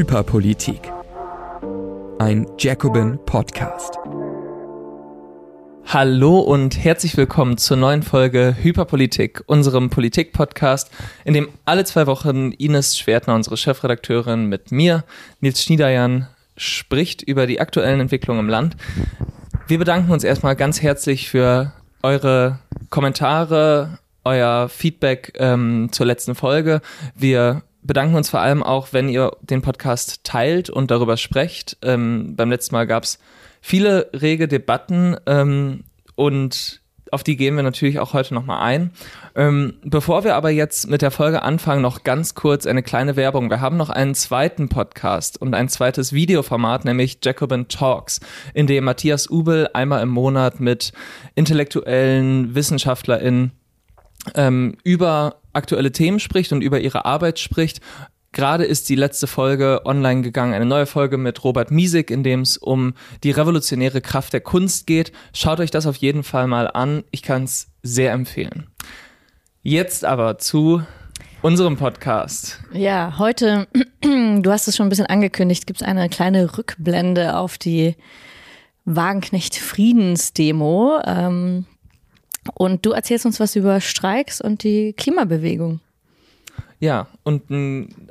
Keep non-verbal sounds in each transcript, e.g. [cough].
Hyperpolitik. Ein Jacobin Podcast. Hallo und herzlich willkommen zur neuen Folge Hyperpolitik, unserem Politik-Podcast, in dem alle zwei Wochen Ines Schwertner, unsere Chefredakteurin, mit mir, Nils Schniederjan, spricht über die aktuellen Entwicklungen im Land. Wir bedanken uns erstmal ganz herzlich für eure Kommentare, euer Feedback ähm, zur letzten Folge. Wir bedanken uns vor allem auch, wenn ihr den Podcast teilt und darüber sprecht. Ähm, beim letzten Mal gab es viele rege Debatten ähm, und auf die gehen wir natürlich auch heute nochmal ein. Ähm, bevor wir aber jetzt mit der Folge anfangen, noch ganz kurz eine kleine Werbung. Wir haben noch einen zweiten Podcast und ein zweites Videoformat, nämlich Jacobin Talks, in dem Matthias Ubel einmal im Monat mit intellektuellen WissenschaftlerInnen ähm, über aktuelle Themen spricht und über ihre Arbeit spricht. Gerade ist die letzte Folge online gegangen, eine neue Folge mit Robert Miesig, in dem es um die revolutionäre Kraft der Kunst geht. Schaut euch das auf jeden Fall mal an. Ich kann es sehr empfehlen. Jetzt aber zu unserem Podcast. Ja, heute, [clears throat] du hast es schon ein bisschen angekündigt, gibt es eine kleine Rückblende auf die Wagenknecht Friedensdemo. Ähm, und du erzählst uns was über Streiks und die Klimabewegung. Ja, und ein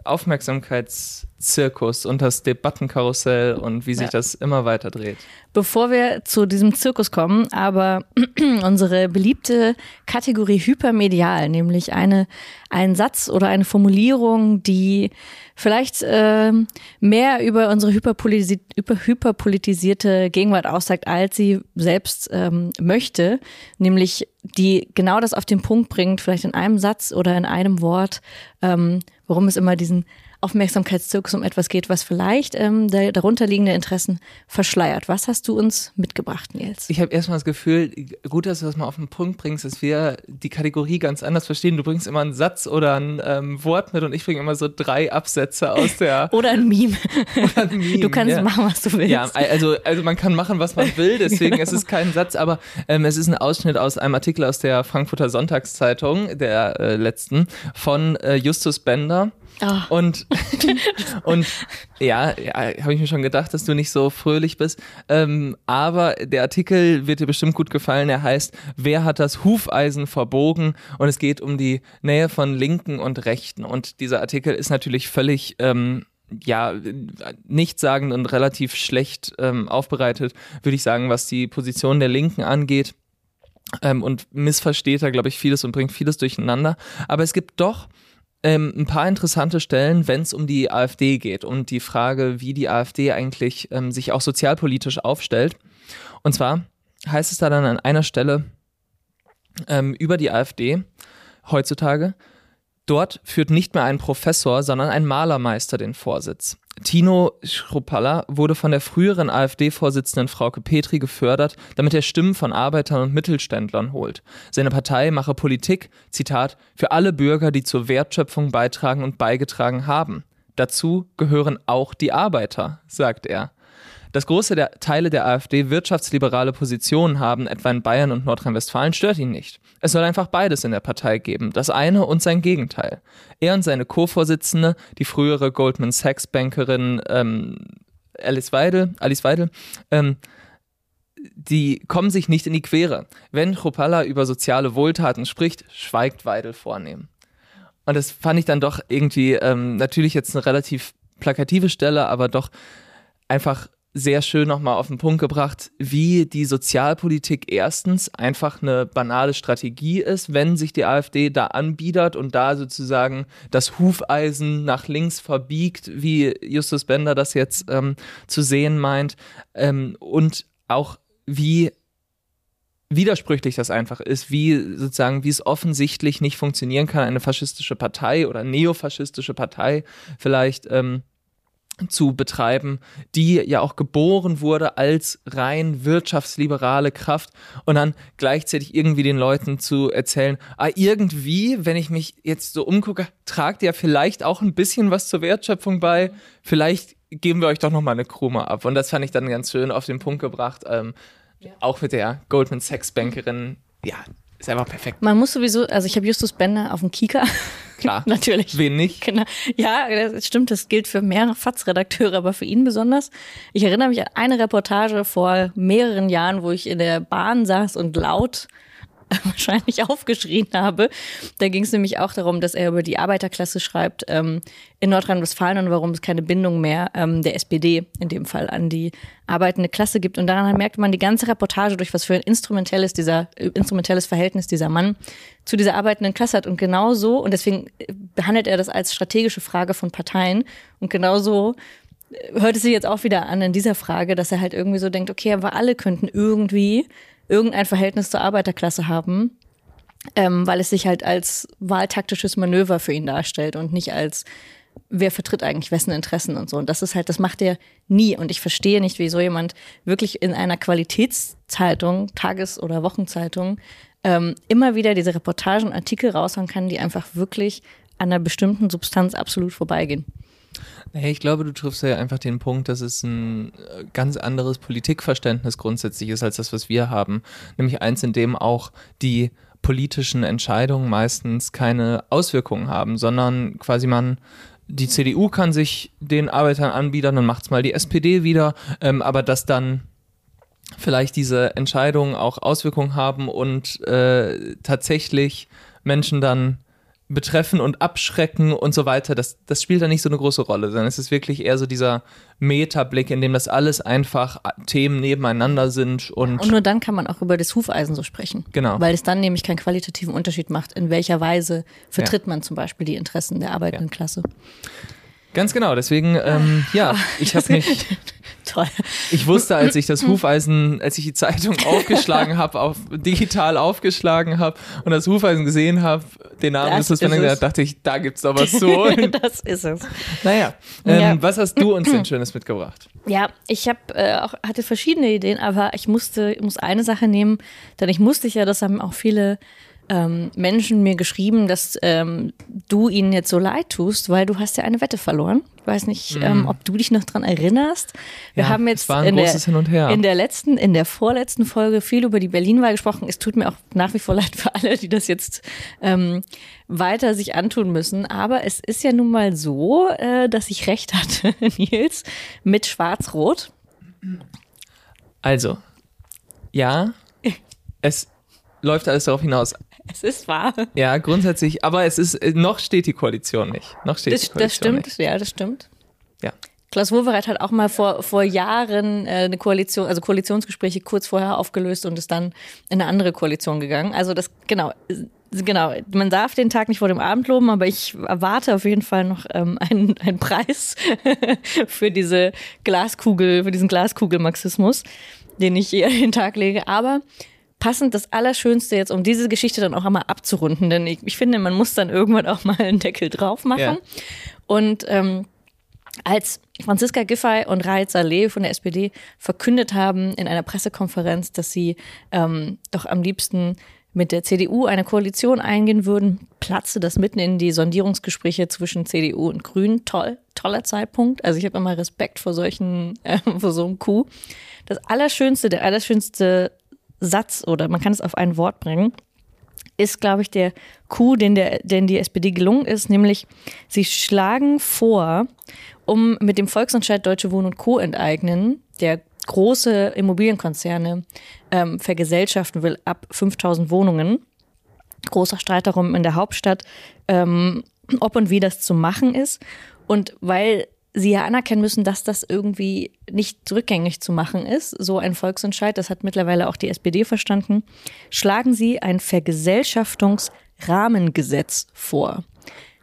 Aufmerksamkeitszirkus und das Debattenkarussell und wie sich ja. das immer weiter dreht. Bevor wir zu diesem Zirkus kommen, aber [clears throat] unsere beliebte Kategorie hypermedial, nämlich eine, ein Satz oder eine Formulierung, die vielleicht äh, mehr über unsere hyperpolitisi über hyperpolitisierte Gegenwart aussagt, als sie selbst ähm, möchte, nämlich die genau das auf den Punkt bringt, vielleicht in einem Satz oder in einem Wort, ähm, worum es immer diesen Aufmerksamkeitszirkus um etwas geht, was vielleicht ähm, der darunterliegende Interessen verschleiert. Was hast du uns mitgebracht, Nils? Ich habe erstmal das Gefühl, gut, dass du das mal auf den Punkt bringst, dass wir die Kategorie ganz anders verstehen. Du bringst immer einen Satz oder ein ähm, Wort mit und ich bringe immer so drei Absätze aus der. [laughs] oder ein Meme. oder ein Meme. Du kannst ja. machen, was du willst. Ja, also, also man kann machen, was man will, deswegen es ist kein Satz, aber ähm, es ist ein Ausschnitt aus einem Artikel aus der Frankfurter Sonntagszeitung, der äh, letzten, von äh, Justus Bender. Oh. Und, [laughs] und ja, ja habe ich mir schon gedacht, dass du nicht so fröhlich bist. Ähm, aber der Artikel wird dir bestimmt gut gefallen. Er heißt, wer hat das Hufeisen verbogen? Und es geht um die Nähe von Linken und Rechten. Und dieser Artikel ist natürlich völlig ähm, ja, nichtssagend und relativ schlecht ähm, aufbereitet, würde ich sagen, was die Position der Linken angeht. Ähm, und missversteht da, glaube ich, vieles und bringt vieles durcheinander. Aber es gibt doch ähm, ein paar interessante Stellen, wenn es um die AfD geht und die Frage, wie die AfD eigentlich ähm, sich auch sozialpolitisch aufstellt. Und zwar heißt es da dann an einer Stelle ähm, über die AfD heutzutage, dort führt nicht mehr ein Professor, sondern ein Malermeister den Vorsitz. Tino Schruppalla wurde von der früheren AfD-Vorsitzenden Frauke Petri gefördert, damit er Stimmen von Arbeitern und Mittelständlern holt. Seine Partei mache Politik, Zitat, für alle Bürger, die zur Wertschöpfung beitragen und beigetragen haben. Dazu gehören auch die Arbeiter, sagt er. Dass große der Teile der AfD wirtschaftsliberale Positionen haben, etwa in Bayern und Nordrhein-Westfalen, stört ihn nicht. Es soll einfach beides in der Partei geben, das eine und sein Gegenteil. Er und seine Co-Vorsitzende, die frühere Goldman Sachs-Bankerin ähm, Alice Weidel, Alice Weidel, ähm, die kommen sich nicht in die Quere. Wenn Chopalla über soziale Wohltaten spricht, schweigt Weidel vornehm. Und das fand ich dann doch irgendwie, ähm, natürlich jetzt eine relativ plakative Stelle, aber doch einfach sehr schön nochmal auf den Punkt gebracht, wie die Sozialpolitik erstens einfach eine banale Strategie ist, wenn sich die AfD da anbiedert und da sozusagen das Hufeisen nach links verbiegt, wie Justus Bender das jetzt ähm, zu sehen meint, ähm, und auch wie widersprüchlich das einfach ist, wie sozusagen, wie es offensichtlich nicht funktionieren kann, eine faschistische Partei oder neofaschistische Partei vielleicht ähm, zu betreiben, die ja auch geboren wurde als rein wirtschaftsliberale Kraft und dann gleichzeitig irgendwie den Leuten zu erzählen, ah, irgendwie, wenn ich mich jetzt so umgucke, tragt ihr vielleicht auch ein bisschen was zur Wertschöpfung bei, vielleicht geben wir euch doch nochmal eine Krone ab. Und das fand ich dann ganz schön auf den Punkt gebracht, ähm, ja. auch mit der Goldman Sachs Bankerin, ja, ist einfach perfekt. Man muss sowieso, also ich habe Justus Bender auf dem Kika Klar. [laughs] Natürlich. Wen nicht? Genau. Ja, das stimmt, das gilt für mehrere FATS-Redakteure, aber für ihn besonders. Ich erinnere mich an eine Reportage vor mehreren Jahren, wo ich in der Bahn saß und laut [laughs] wahrscheinlich aufgeschrien habe. Da ging es nämlich auch darum, dass er über die Arbeiterklasse schreibt ähm, in Nordrhein-Westfalen und warum es keine Bindung mehr ähm, der SPD in dem Fall an die arbeitende Klasse gibt. Und daran merkte man die ganze Reportage durch, was für ein instrumentelles dieser äh, instrumentelles Verhältnis dieser Mann zu dieser arbeitenden Klasse hat. Und genau so, und deswegen äh, behandelt er das als strategische Frage von Parteien. Und genau so äh, hört es sich jetzt auch wieder an in dieser Frage, dass er halt irgendwie so denkt, okay, aber alle könnten irgendwie irgendein Verhältnis zur Arbeiterklasse haben, ähm, weil es sich halt als wahltaktisches Manöver für ihn darstellt und nicht als wer vertritt eigentlich wessen Interessen und so. Und das ist halt, das macht er nie. Und ich verstehe nicht, wie so jemand wirklich in einer Qualitätszeitung, Tages- oder Wochenzeitung, ähm, immer wieder diese Reportagen, Artikel raushauen kann, die einfach wirklich an einer bestimmten Substanz absolut vorbeigehen. Hey, ich glaube, du triffst ja einfach den Punkt, dass es ein äh, ganz anderes Politikverständnis grundsätzlich ist als das, was wir haben. Nämlich eins, in dem auch die politischen Entscheidungen meistens keine Auswirkungen haben, sondern quasi man die CDU kann sich den Arbeitern anbiedern, dann macht's mal die SPD wieder, ähm, aber dass dann vielleicht diese Entscheidungen auch Auswirkungen haben und äh, tatsächlich Menschen dann betreffen und abschrecken und so weiter, das, das spielt da nicht so eine große Rolle, sondern es ist wirklich eher so dieser Metablick, in dem das alles einfach Themen nebeneinander sind und. Und nur dann kann man auch über das Hufeisen so sprechen. Genau. Weil es dann nämlich keinen qualitativen Unterschied macht, in welcher Weise vertritt ja. man zum Beispiel die Interessen der arbeitenden ja. Klasse. Ganz genau, deswegen, ähm, ja, [laughs] ich habe mich. [laughs] Toll. Ich wusste, als ich das [laughs] Hufeisen, als ich die Zeitung [laughs] aufgeschlagen habe, auf, digital aufgeschlagen habe und das Hufeisen gesehen habe, den Namen das ist das dachte ich, da gibt's doch was [laughs] zu holen. das ist es. Naja, ähm, ja. was hast du uns denn [clears throat] Schönes mitgebracht? Ja, ich habe äh, auch hatte verschiedene Ideen, aber ich musste, muss eine Sache nehmen, denn ich musste ja, das haben auch viele ähm, Menschen mir geschrieben, dass ähm, du ihnen jetzt so leid tust, weil du hast ja eine Wette verloren. Ich weiß nicht, mm. ähm, ob du dich noch dran erinnerst. Wir ja, haben jetzt in der, in der letzten, in der vorletzten Folge viel über die Berlin-Wahl gesprochen. Es tut mir auch nach wie vor leid für alle, die das jetzt ähm, weiter sich antun müssen. Aber es ist ja nun mal so, äh, dass ich recht hatte, [laughs] Nils, mit Schwarz-Rot. Also, ja, [laughs] es läuft alles darauf hinaus. Es ist wahr. Ja, grundsätzlich, aber es ist, noch steht die Koalition nicht. Noch steht das, die Koalition das stimmt, nicht. ja, das stimmt. Ja. Klaus Wowereit hat auch mal vor, vor Jahren äh, eine Koalition, also Koalitionsgespräche kurz vorher aufgelöst und ist dann in eine andere Koalition gegangen. Also das, genau, genau, man darf den Tag nicht vor dem Abend loben, aber ich erwarte auf jeden Fall noch ähm, einen, einen Preis [laughs] für diese Glaskugel, für diesen Glaskugelmarxismus, den ich hier [laughs] an den Tag lege. Aber passend das Allerschönste jetzt, um diese Geschichte dann auch einmal abzurunden, denn ich, ich finde, man muss dann irgendwann auch mal einen Deckel drauf machen. Ja. Und ähm, als Franziska Giffey und Raed Saleh von der SPD verkündet haben in einer Pressekonferenz, dass sie ähm, doch am liebsten mit der CDU eine Koalition eingehen würden, platzte das mitten in die Sondierungsgespräche zwischen CDU und Grünen. Toll, toller Zeitpunkt. Also ich habe immer Respekt vor solchen, [laughs] äh, vor so einem Coup. Das Allerschönste, der allerschönste Satz oder man kann es auf ein Wort bringen, ist, glaube ich, der Coup, den, der, den die SPD gelungen ist, nämlich sie schlagen vor, um mit dem Volksentscheid Deutsche Wohnen und Co. enteignen, der große Immobilienkonzerne ähm, vergesellschaften will ab 5000 Wohnungen. Großer Streit darum in der Hauptstadt, ähm, ob und wie das zu machen ist. Und weil sie ja anerkennen müssen, dass das irgendwie nicht rückgängig zu machen ist, so ein Volksentscheid, das hat mittlerweile auch die SPD verstanden, schlagen sie ein Vergesellschaftungsrahmengesetz vor.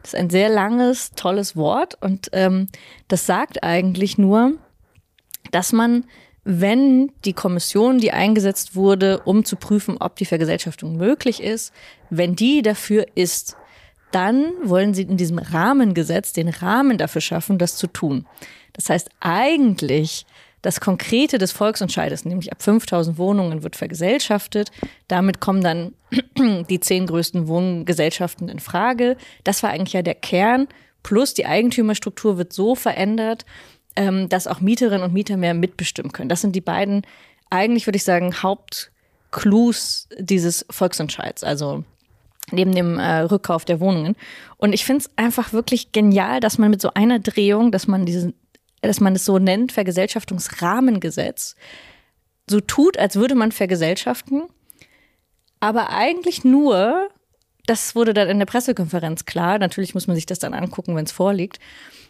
Das ist ein sehr langes, tolles Wort und ähm, das sagt eigentlich nur, dass man, wenn die Kommission, die eingesetzt wurde, um zu prüfen, ob die Vergesellschaftung möglich ist, wenn die dafür ist, dann wollen sie in diesem Rahmengesetz den Rahmen dafür schaffen, das zu tun. Das heißt, eigentlich das Konkrete des Volksentscheides, nämlich ab 5000 Wohnungen wird vergesellschaftet. Damit kommen dann [clears throat] die zehn größten Wohngesellschaften in Frage. Das war eigentlich ja der Kern. Plus die Eigentümerstruktur wird so verändert, ähm, dass auch Mieterinnen und Mieter mehr mitbestimmen können. Das sind die beiden, eigentlich würde ich sagen, Hauptclues dieses Volksentscheids. Also neben dem äh, Rückkauf der Wohnungen. Und ich finde es einfach wirklich genial, dass man mit so einer Drehung, dass man diesen, dass man es so nennt, Vergesellschaftungsrahmengesetz, so tut, als würde man vergesellschaften, aber eigentlich nur, das wurde dann in der Pressekonferenz klar, natürlich muss man sich das dann angucken, wenn es vorliegt,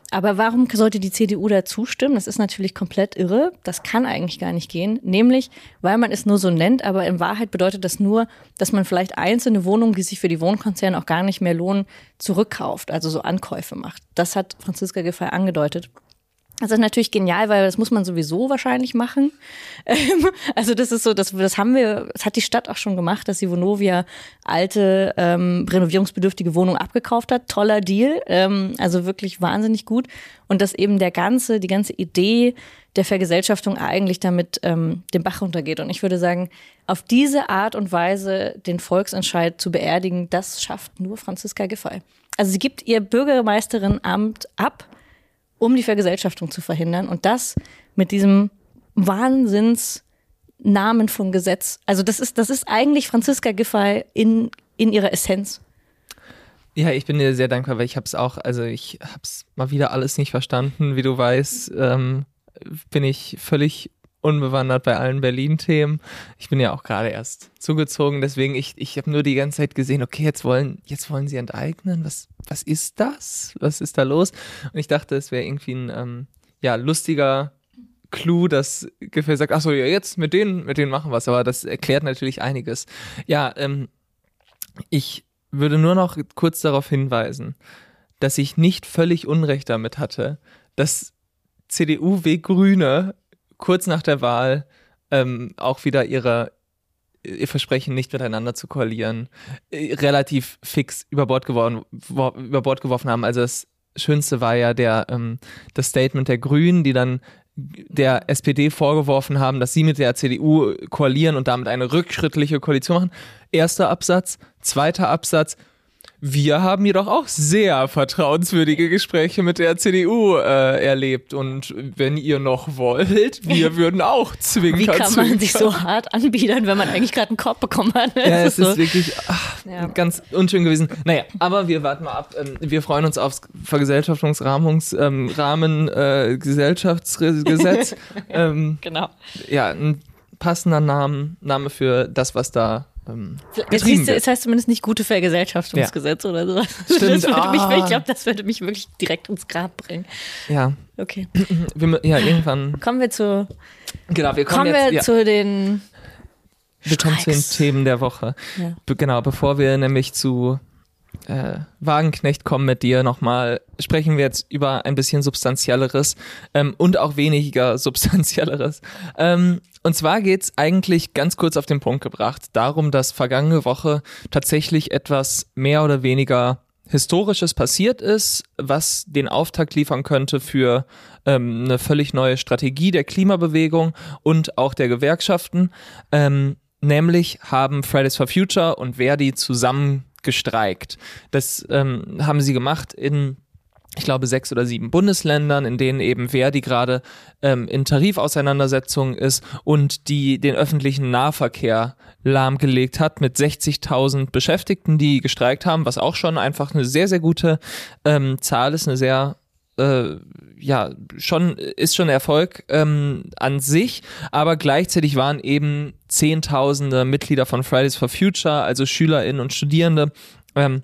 aber warum sollte die CDU da zustimmen? Das ist natürlich komplett irre. Das kann eigentlich gar nicht gehen. Nämlich, weil man es nur so nennt, aber in Wahrheit bedeutet das nur, dass man vielleicht einzelne Wohnungen, die sich für die Wohnkonzerne auch gar nicht mehr lohnen, zurückkauft, also so Ankäufe macht. Das hat Franziska Giffey angedeutet. Das ist natürlich genial, weil das muss man sowieso wahrscheinlich machen. [laughs] Ähm, also das ist so, das, das haben wir, das hat die Stadt auch schon gemacht, dass die Vonovia alte ähm, renovierungsbedürftige Wohnungen abgekauft hat. Toller Deal, ähm, also wirklich wahnsinnig gut. Und dass eben der ganze, die ganze Idee der Vergesellschaftung eigentlich damit ähm, den Bach runtergeht. Und ich würde sagen, auf diese Art und Weise den Volksentscheid zu beerdigen, das schafft nur Franziska Giffey. Also sie gibt ihr Bürgermeisterinnenamt ab um die Vergesellschaftung zu verhindern. Und das mit diesem Wahnsinnsnamen von Gesetz. Also das ist, das ist eigentlich Franziska Giffey in, in ihrer Essenz. Ja, ich bin dir sehr dankbar, weil ich habe es auch, also ich habe es mal wieder alles nicht verstanden. Wie du weißt, ähm, bin ich völlig unbewandert bei allen Berlin-Themen. Ich bin ja auch gerade erst zugezogen, deswegen ich, ich habe nur die ganze Zeit gesehen, okay, jetzt wollen, jetzt wollen sie enteignen. Was, was ist das? Was ist da los? Und ich dachte, es wäre irgendwie ein ähm, ja, lustiger Clou, dass Gefäß sagt, ach so, ja, jetzt mit denen, mit denen machen wir es. Aber das erklärt natürlich einiges. Ja, ähm, ich würde nur noch kurz darauf hinweisen, dass ich nicht völlig Unrecht damit hatte, dass CDU w Grüne kurz nach der Wahl ähm, auch wieder ihre, ihr Versprechen, nicht miteinander zu koalieren, äh, relativ fix über Bord, geworden, über Bord geworfen haben. Also das Schönste war ja der, ähm, das Statement der Grünen, die dann der SPD vorgeworfen haben, dass sie mit der CDU koalieren und damit eine rückschrittliche Koalition machen. Erster Absatz. Zweiter Absatz. Wir haben jedoch auch sehr vertrauenswürdige Gespräche mit der CDU äh, erlebt. Und wenn ihr noch wollt, wir würden auch [laughs] zwingen. Wie kann man sich so hart anbiedern, wenn man eigentlich gerade einen Korb bekommen hat? Ja, es ist, so. wirklich ach, ja. ganz unschön gewesen. Naja, aber wir warten mal ab. Ähm, wir freuen uns aufs Vergesellschaftungsrahmungsrahmen äh, Gesellschaftsgesetz. [laughs] ähm, genau. Ja, ein passender Name, Name für das, was da ähm, siehst du, es heißt zumindest nicht gute Vergesellschaftungsgesetz ja. oder sowas. [laughs] Stimmt. Ah. Mich, ich glaube, das würde mich wirklich direkt ins Grab bringen. Ja. Okay. [clears throat] Wir, ja, irgendwann. Kommen wir zu. Genau, wir kommen, kommen jetzt, wir ja. zu den. Wir kommen zu den Themen der Woche. Ja. Genau, bevor wir nämlich zu äh, Wagenknecht kommen mit dir nochmal, sprechen wir jetzt über ein bisschen substanzielleres ähm, und auch weniger [laughs] substanzielleres. Ähm, und zwar geht's eigentlich ganz kurz auf den Punkt gebracht darum, dass vergangene Woche tatsächlich etwas mehr oder weniger Historisches passiert ist, was den Auftakt liefern könnte für ähm, eine völlig neue Strategie der Klimabewegung und auch der Gewerkschaften. Ähm, nämlich haben Fridays for Future und Verdi zusammen gestreikt. Das ähm, haben sie gemacht in ich glaube, sechs oder sieben Bundesländern, in denen eben Verdi gerade ähm, in Tarifauseinandersetzungen ist und die den öffentlichen Nahverkehr lahmgelegt hat mit 60.000 Beschäftigten, die gestreikt haben, was auch schon einfach eine sehr, sehr gute ähm, Zahl ist, eine sehr äh, ja, schon, ist schon Erfolg ähm, an sich, aber gleichzeitig waren eben Zehntausende Mitglieder von Fridays for Future, also SchülerInnen und Studierende, ähm,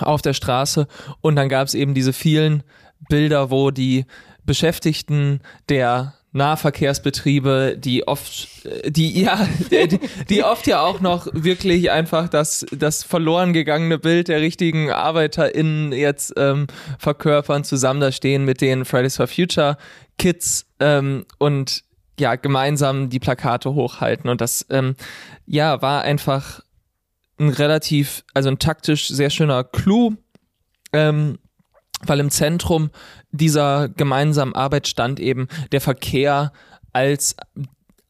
auf der Straße. Und dann gab es eben diese vielen Bilder, wo die Beschäftigten der Nahverkehrsbetriebe, die oft, die ja, [laughs] die, die, oft ja auch noch wirklich einfach das, das verloren gegangene Bild der richtigen ArbeiterInnen jetzt ähm, verkörpern, zusammen da stehen mit den Fridays for Future Kids ähm, und ja, gemeinsam die Plakate hochhalten. Und das ähm, ja war einfach ein relativ, also ein taktisch sehr schöner Clou. Ähm, weil im Zentrum dieser gemeinsamen Arbeit stand eben der Verkehr als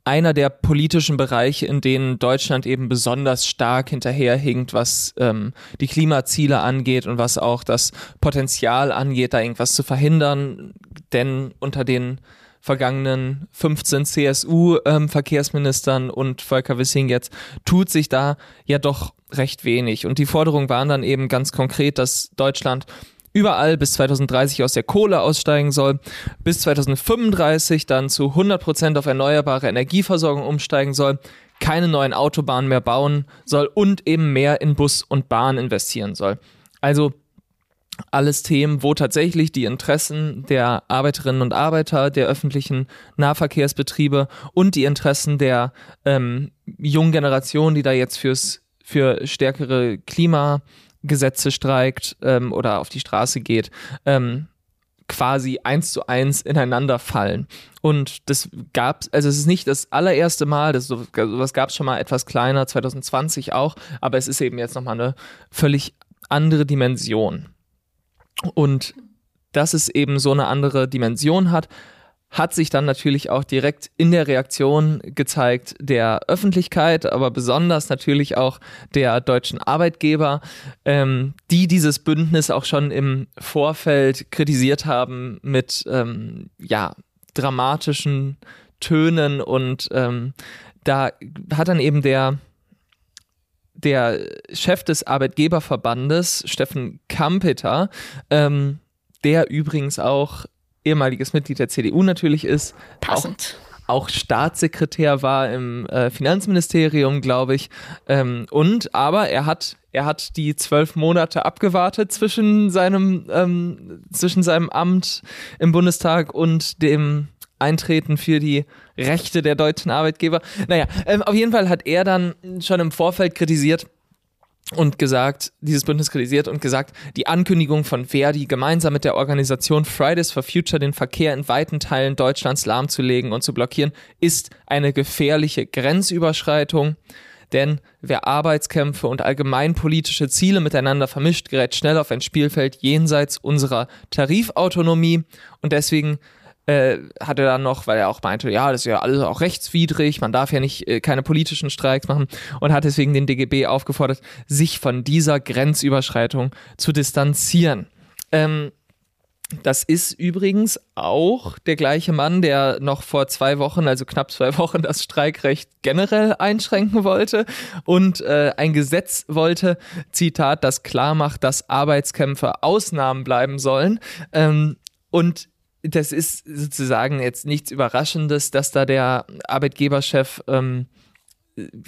einer der politischen Bereiche, in denen Deutschland eben besonders stark hinterherhinkt, was ähm, die Klimaziele angeht und was auch das Potenzial angeht, da irgendwas zu verhindern. Denn unter den vergangenen 15 CSU-Verkehrsministern ähm, und Volker Wissing jetzt tut sich da ja doch recht wenig. Und die Forderungen waren dann eben ganz konkret, dass Deutschland überall bis 2030 aus der Kohle aussteigen soll, bis 2035 dann zu 100 Prozent auf erneuerbare Energieversorgung umsteigen soll, keine neuen Autobahnen mehr bauen soll und eben mehr in Bus und Bahn investieren soll. Also alles Themen, wo tatsächlich die Interessen der Arbeiterinnen und Arbeiter, der öffentlichen Nahverkehrsbetriebe und die Interessen der ähm, jungen Generation, die da jetzt fürs für stärkere Klimagesetze streikt ähm, oder auf die Straße geht, ähm, quasi eins zu eins ineinander fallen. Und das gab also es ist nicht das allererste Mal, das sowas gab es schon mal etwas kleiner, 2020 auch, aber es ist eben jetzt nochmal eine völlig andere Dimension. Und dass es eben so eine andere Dimension hat, hat sich dann natürlich auch direkt in der Reaktion gezeigt der Öffentlichkeit, aber besonders natürlich auch der deutschen Arbeitgeber, ähm, die dieses Bündnis auch schon im Vorfeld kritisiert haben mit ähm, ja dramatischen Tönen und ähm, da hat dann eben der der Chef des Arbeitgeberverbandes, Steffen Kampeter, ähm, der übrigens auch ehemaliges Mitglied der CDU natürlich ist. Passend. Auch, auch Staatssekretär war im äh, Finanzministerium, glaube ich. Ähm, und aber er hat er hat die zwölf Monate abgewartet zwischen seinem ähm, zwischen seinem Amt im Bundestag und dem Eintreten für die Rechte der deutschen Arbeitgeber. Naja, ähm, auf jeden Fall hat er dann schon im Vorfeld kritisiert, und gesagt, dieses Bündnis kritisiert und gesagt, die Ankündigung von Verdi, gemeinsam mit der Organisation Fridays for Future den Verkehr in weiten Teilen Deutschlands lahmzulegen und zu blockieren, ist eine gefährliche Grenzüberschreitung. Denn wer Arbeitskämpfe und allgemeinpolitische Ziele miteinander vermischt, gerät schnell auf ein Spielfeld jenseits unserer Tarifautonomie. Und deswegen äh, hat er dann noch, weil er auch meinte, ja, das ist ja alles auch rechtswidrig, man darf ja nicht äh, keine politischen Streiks machen und hat deswegen den DGB aufgefordert, sich von dieser Grenzüberschreitung zu distanzieren. Ähm, das ist übrigens auch der gleiche Mann, der noch vor zwei Wochen, also knapp zwei Wochen, das Streikrecht generell einschränken wollte und äh, ein Gesetz wollte, Zitat, das klar macht, dass Arbeitskämpfe Ausnahmen bleiben sollen. Ähm, und das ist sozusagen jetzt nichts Überraschendes, dass da der Arbeitgeberchef ähm,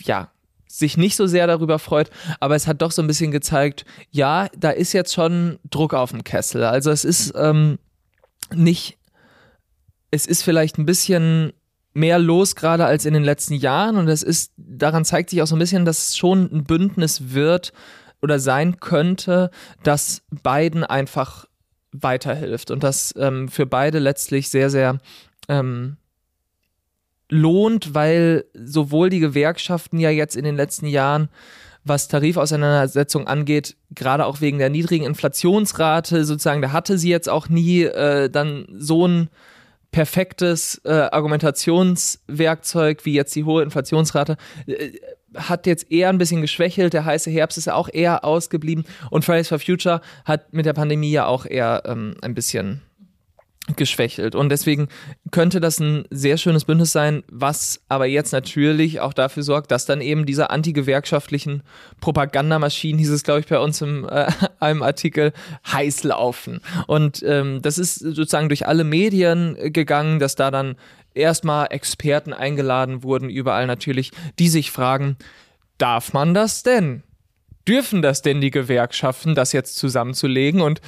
ja sich nicht so sehr darüber freut, aber es hat doch so ein bisschen gezeigt, ja, da ist jetzt schon Druck auf dem Kessel. Also es ist ähm, nicht, es ist vielleicht ein bisschen mehr los gerade als in den letzten Jahren und es ist, daran zeigt sich auch so ein bisschen, dass es schon ein Bündnis wird oder sein könnte, dass beiden einfach weiterhilft und das ähm, für beide letztlich sehr, sehr ähm, lohnt, weil sowohl die Gewerkschaften ja jetzt in den letzten Jahren was Tarifauseinandersetzung angeht, gerade auch wegen der niedrigen Inflationsrate, sozusagen, da hatte sie jetzt auch nie äh, dann so ein perfektes äh, Argumentationswerkzeug wie jetzt die hohe Inflationsrate. Äh, hat jetzt eher ein bisschen geschwächelt. Der heiße Herbst ist ja auch eher ausgeblieben. Und Fridays for Future hat mit der Pandemie ja auch eher ähm, ein bisschen geschwächelt. Und deswegen könnte das ein sehr schönes Bündnis sein, was aber jetzt natürlich auch dafür sorgt, dass dann eben diese antigewerkschaftlichen Propagandamaschinen, hieß es, glaube ich, bei uns im äh, [laughs] einem Artikel, heiß laufen. Und ähm, das ist sozusagen durch alle Medien gegangen, dass da dann erstmal Experten eingeladen wurden, überall natürlich, die sich fragen, darf man das denn? Dürfen das denn die Gewerkschaften, das jetzt zusammenzulegen? Und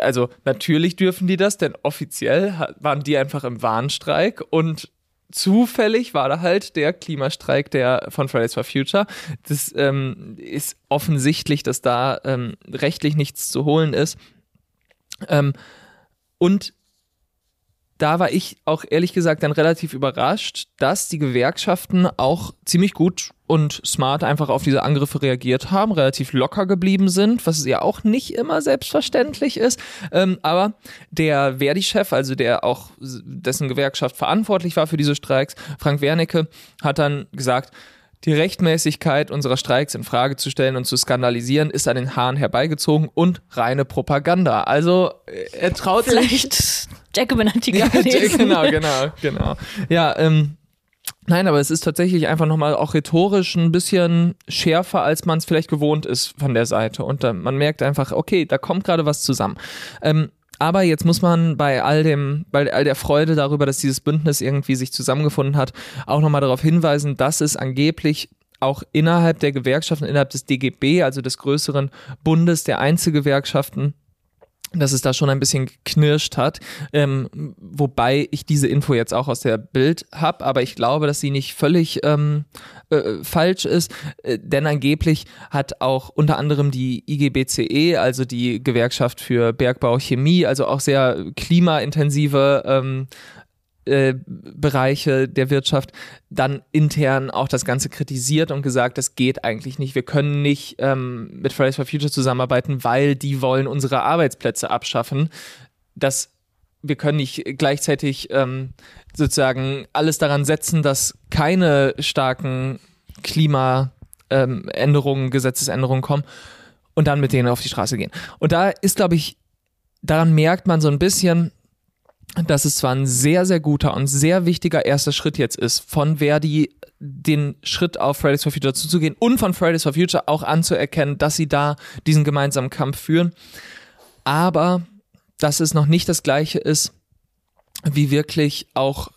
also natürlich dürfen die das, denn offiziell waren die einfach im Warnstreik und zufällig war da halt der Klimastreik der von Fridays for Future. Das ähm, ist offensichtlich, dass da ähm, rechtlich nichts zu holen ist. Ähm, und da war ich auch ehrlich gesagt dann relativ überrascht, dass die Gewerkschaften auch ziemlich gut und smart einfach auf diese Angriffe reagiert haben, relativ locker geblieben sind, was ja auch nicht immer selbstverständlich ist. Ähm, aber der Verdi-Chef, also der auch dessen Gewerkschaft verantwortlich war für diese Streiks, Frank Wernicke, hat dann gesagt, die Rechtmäßigkeit unserer Streiks in Frage zu stellen und zu skandalisieren, ist an den Haaren herbeigezogen und reine Propaganda. Also äh, er traut Vielleicht sich. Jacobin-Artikel Ja, gelesen. genau, genau, genau. Ja, ähm, Nein, aber es ist tatsächlich einfach nochmal auch rhetorisch ein bisschen schärfer, als man es vielleicht gewohnt ist von der Seite. Und äh, man merkt einfach, okay, da kommt gerade was zusammen. Ähm, aber jetzt muss man bei all dem, bei all der Freude darüber, dass dieses Bündnis irgendwie sich zusammengefunden hat, auch nochmal darauf hinweisen, dass es angeblich auch innerhalb der Gewerkschaften, innerhalb des DGB, also des größeren Bundes der Einzelgewerkschaften, dass es da schon ein bisschen geknirscht hat, ähm, wobei ich diese Info jetzt auch aus der Bild habe, aber ich glaube, dass sie nicht völlig ähm, äh, falsch ist, äh, denn angeblich hat auch unter anderem die IGBCE, also die Gewerkschaft für Bergbau Chemie, also auch sehr klimaintensive ähm, äh, Bereiche der Wirtschaft dann intern auch das Ganze kritisiert und gesagt, das geht eigentlich nicht. Wir können nicht ähm, mit Fridays for Future zusammenarbeiten, weil die wollen unsere Arbeitsplätze abschaffen. Das wir können nicht gleichzeitig ähm, sozusagen alles daran setzen, dass keine starken Klimaänderungen, ähm, Gesetzesänderungen kommen und dann mit denen auf die Straße gehen. Und da ist, glaube ich, daran merkt man so ein bisschen, dass es zwar ein sehr, sehr guter und sehr wichtiger erster Schritt jetzt ist, von Verdi den Schritt auf Fridays for Future zuzugehen und von Fridays for Future auch anzuerkennen, dass sie da diesen gemeinsamen Kampf führen. Aber dass es noch nicht das gleiche ist, wie wirklich auch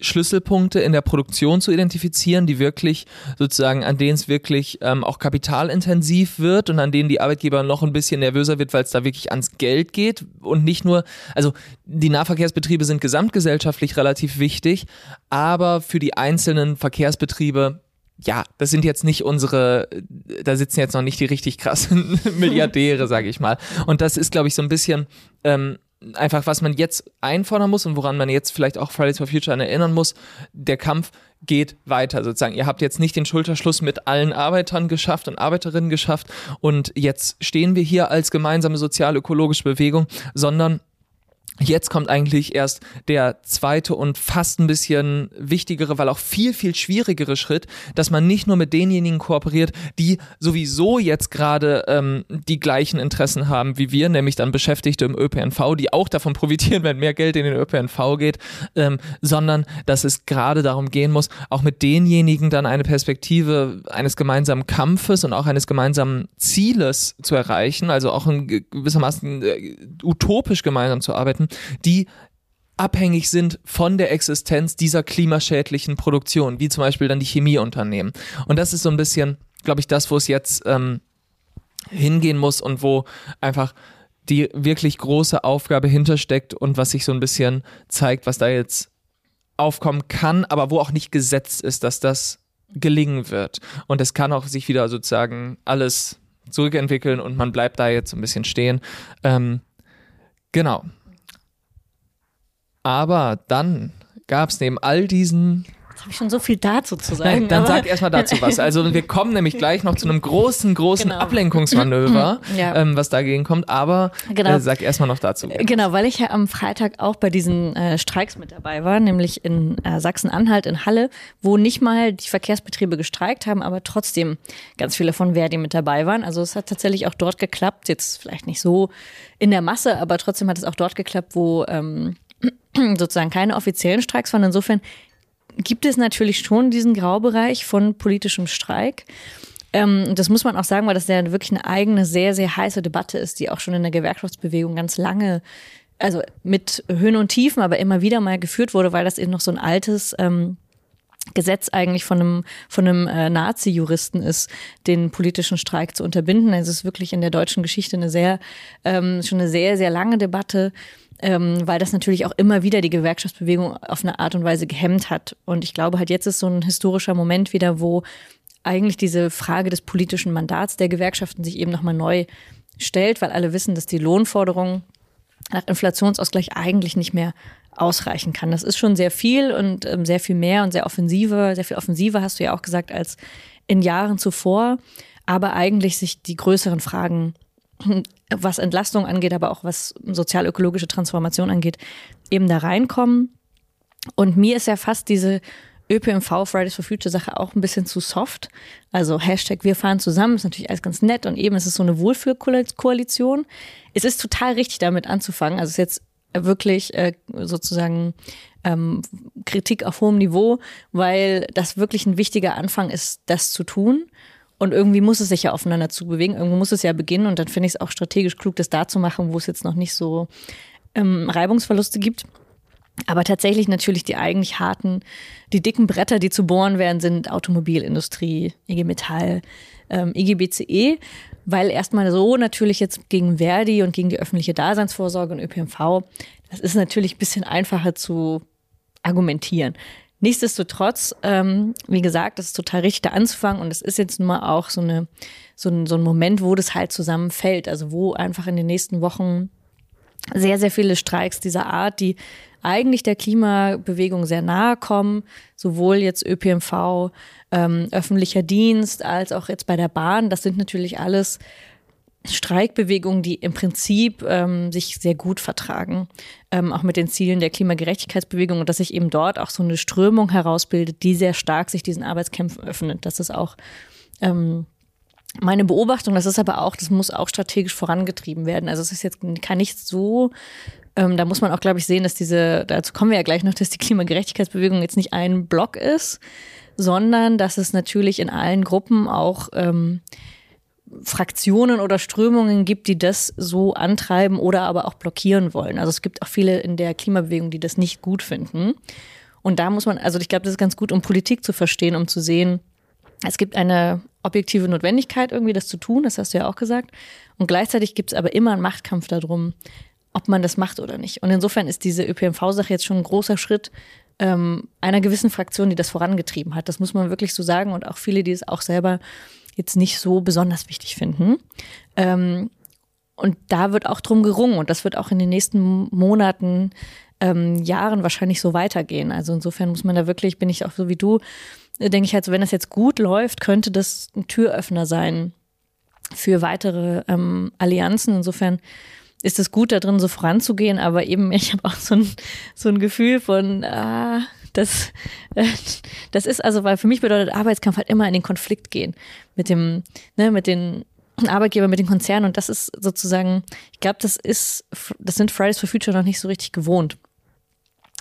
Schlüsselpunkte in der Produktion zu identifizieren, die wirklich sozusagen, an denen es wirklich ähm, auch kapitalintensiv wird und an denen die Arbeitgeber noch ein bisschen nervöser wird, weil es da wirklich ans Geld geht und nicht nur, also die Nahverkehrsbetriebe sind gesamtgesellschaftlich relativ wichtig, aber für die einzelnen Verkehrsbetriebe ja, das sind jetzt nicht unsere, da sitzen jetzt noch nicht die richtig krassen [laughs] Milliardäre, sage ich mal. Und das ist, glaube ich, so ein bisschen ähm, einfach, was man jetzt einfordern muss und woran man jetzt vielleicht auch Fridays for Future erinnern muss, der Kampf geht weiter sozusagen. Ihr habt jetzt nicht den Schulterschluss mit allen Arbeitern geschafft und Arbeiterinnen geschafft und jetzt stehen wir hier als gemeinsame sozial-ökologische Bewegung, sondern Jetzt kommt eigentlich erst der zweite und fast ein bisschen wichtigere, weil auch viel, viel schwierigere Schritt, dass man nicht nur mit denjenigen kooperiert, die sowieso jetzt gerade ähm, die gleichen Interessen haben wie wir, nämlich dann Beschäftigte im ÖPNV, die auch davon profitieren, wenn mehr Geld in den ÖPNV geht, ähm, sondern dass es gerade darum gehen muss, auch mit denjenigen dann eine Perspektive eines gemeinsamen Kampfes und auch eines gemeinsamen Zieles zu erreichen, also auch in gewissermaßen äh, utopisch gemeinsam zu arbeiten die abhängig sind von der Existenz dieser klimaschädlichen Produktion, wie zum Beispiel dann die Chemieunternehmen. Und das ist so ein bisschen, glaube ich, das, wo es jetzt ähm, hingehen muss und wo einfach die wirklich große Aufgabe hintersteckt und was sich so ein bisschen zeigt, was da jetzt aufkommen kann, aber wo auch nicht gesetzt ist, dass das gelingen wird. Und es kann auch sich wieder sozusagen alles zurückentwickeln und man bleibt da jetzt so ein bisschen stehen. Ähm, genau. Aber dann gab es neben all diesen Jetzt habe ich schon so viel dazu zu [laughs] sagen. Nein, dann sag erstmal dazu [laughs] was. Also wir kommen nämlich gleich noch zu einem großen, großen Genau. Ablenkungsmanöver, [clears throat] Ja. ähm, was dagegen kommt. Aber Genau. äh, sag erstmal noch dazu. Genau, weil ich ja am Freitag auch bei diesen äh, Streiks mit dabei war, nämlich in äh, Sachsen-Anhalt in Halle, wo nicht mal die Verkehrsbetriebe gestreikt haben, aber trotzdem ganz viele von Verdi mit dabei waren. Also es hat tatsächlich auch dort geklappt, jetzt vielleicht nicht so in der Masse, aber trotzdem hat es auch dort geklappt, wo ähm, [clears throat] sozusagen keine offiziellen Streiks waren. Insofern gibt es natürlich schon diesen Graubereich von politischem Streik. Ähm, das muss man auch sagen, weil das ja wirklich eine eigene, sehr, sehr heiße Debatte ist, die auch schon in der Gewerkschaftsbewegung ganz lange, also mit Höhen und Tiefen, aber immer wieder mal geführt wurde, weil das eben noch so ein altes ähm, Gesetz eigentlich von einem, von einem äh, Nazi-Juristen ist, den politischen Streik zu unterbinden. Es ist wirklich in der deutschen Geschichte eine sehr, ähm, schon eine sehr, sehr lange Debatte, ähm, weil das natürlich auch immer wieder die Gewerkschaftsbewegung auf eine Art und Weise gehemmt hat. Und ich glaube halt, jetzt ist so ein historischer Moment wieder, wo eigentlich diese Frage des politischen Mandats der Gewerkschaften sich eben nochmal neu stellt, weil alle wissen, dass die Lohnforderung nach Inflationsausgleich eigentlich nicht mehr ausreichen kann. Das ist schon sehr viel und ähm, sehr viel mehr und sehr offensiver, sehr viel offensiver hast du ja auch gesagt als in Jahren zuvor. Aber eigentlich sich die größeren Fragen, was Entlastung angeht, aber auch was sozial-ökologische Transformation angeht, eben da reinkommen. Und mir ist ja fast diese ÖPNV Fridays for Future Sache auch ein bisschen zu soft. Also Hashtag wir fahren zusammen ist natürlich alles ganz nett und eben ist es so eine Wohlfühlkoalition. Es ist total richtig damit anzufangen. Also es ist jetzt wirklich äh, sozusagen ähm, Kritik auf hohem Niveau, weil das wirklich ein wichtiger Anfang ist, das zu tun. Und irgendwie muss es sich ja aufeinander zu bewegen. Irgendwo muss es ja beginnen. Und dann finde ich es auch strategisch klug, das da zu machen, wo es jetzt noch nicht so ähm, Reibungsverluste gibt. Aber tatsächlich natürlich die eigentlich harten, die dicken Bretter, die zu bohren werden, sind Automobilindustrie, IG Metall, ähm, IG BCE, weil erstmal so natürlich jetzt gegen Verdi und gegen die öffentliche Daseinsvorsorge und ÖPNV, das ist natürlich ein bisschen einfacher zu argumentieren. Nichtsdestotrotz, ähm, wie gesagt, das ist total richtig, da anzufangen und es ist jetzt nun mal auch so, eine, so, ein, so ein Moment, wo das halt zusammenfällt, also wo einfach in den nächsten Wochen sehr, sehr viele Streiks dieser Art, die eigentlich der Klimabewegung sehr nahe kommen, sowohl jetzt ÖPNV, ähm, öffentlicher Dienst als auch jetzt bei der Bahn. Das sind natürlich alles Streikbewegungen, die im Prinzip ähm, sich sehr gut vertragen, ähm, auch mit den Zielen der Klimagerechtigkeitsbewegung und dass sich eben dort auch so eine Strömung herausbildet, die sehr stark sich diesen Arbeitskämpfen öffnet. Das ist auch ähm, meine Beobachtung, das ist aber auch, das muss auch strategisch vorangetrieben werden. Also es ist jetzt kann nicht so, ähm, da muss man auch, glaube ich, sehen, dass diese, dazu kommen wir ja gleich noch, dass die Klimagerechtigkeitsbewegung jetzt nicht ein Block ist, sondern dass es natürlich in allen Gruppen auch ähm, Fraktionen oder Strömungen gibt, die das so antreiben oder aber auch blockieren wollen. Also es gibt auch viele in der Klimabewegung, die das nicht gut finden. Und da muss man, also ich glaube, das ist ganz gut, um Politik zu verstehen, um zu sehen, es gibt eine objektive Notwendigkeit, irgendwie das zu tun, das hast du ja auch gesagt. Und gleichzeitig gibt es aber immer einen Machtkampf darum, ob man das macht oder nicht. Und insofern ist diese ÖPNV-Sache jetzt schon ein großer Schritt ähm, einer gewissen Fraktion, die das vorangetrieben hat. Das muss man wirklich so sagen. Und auch viele, die es auch selber jetzt nicht so besonders wichtig finden. Ähm, und da wird auch drum gerungen. Und das wird auch in den nächsten Monaten, ähm, Jahren wahrscheinlich so weitergehen. Also insofern muss man da wirklich, bin ich auch so wie du, denke ich halt so, wenn das jetzt gut läuft, könnte das ein Türöffner sein für weitere ähm, Allianzen. Insofern ist es gut, da drin so voranzugehen, aber eben, [laughs] ich habe auch so ein, so ein Gefühl von, ah, das, äh, das ist also, weil für mich bedeutet Arbeitskampf halt immer in den Konflikt gehen mit dem, ne, mit den Arbeitgebern, mit den Konzernen und das ist sozusagen, ich glaube, das ist, das sind Fridays for Future noch nicht so richtig gewohnt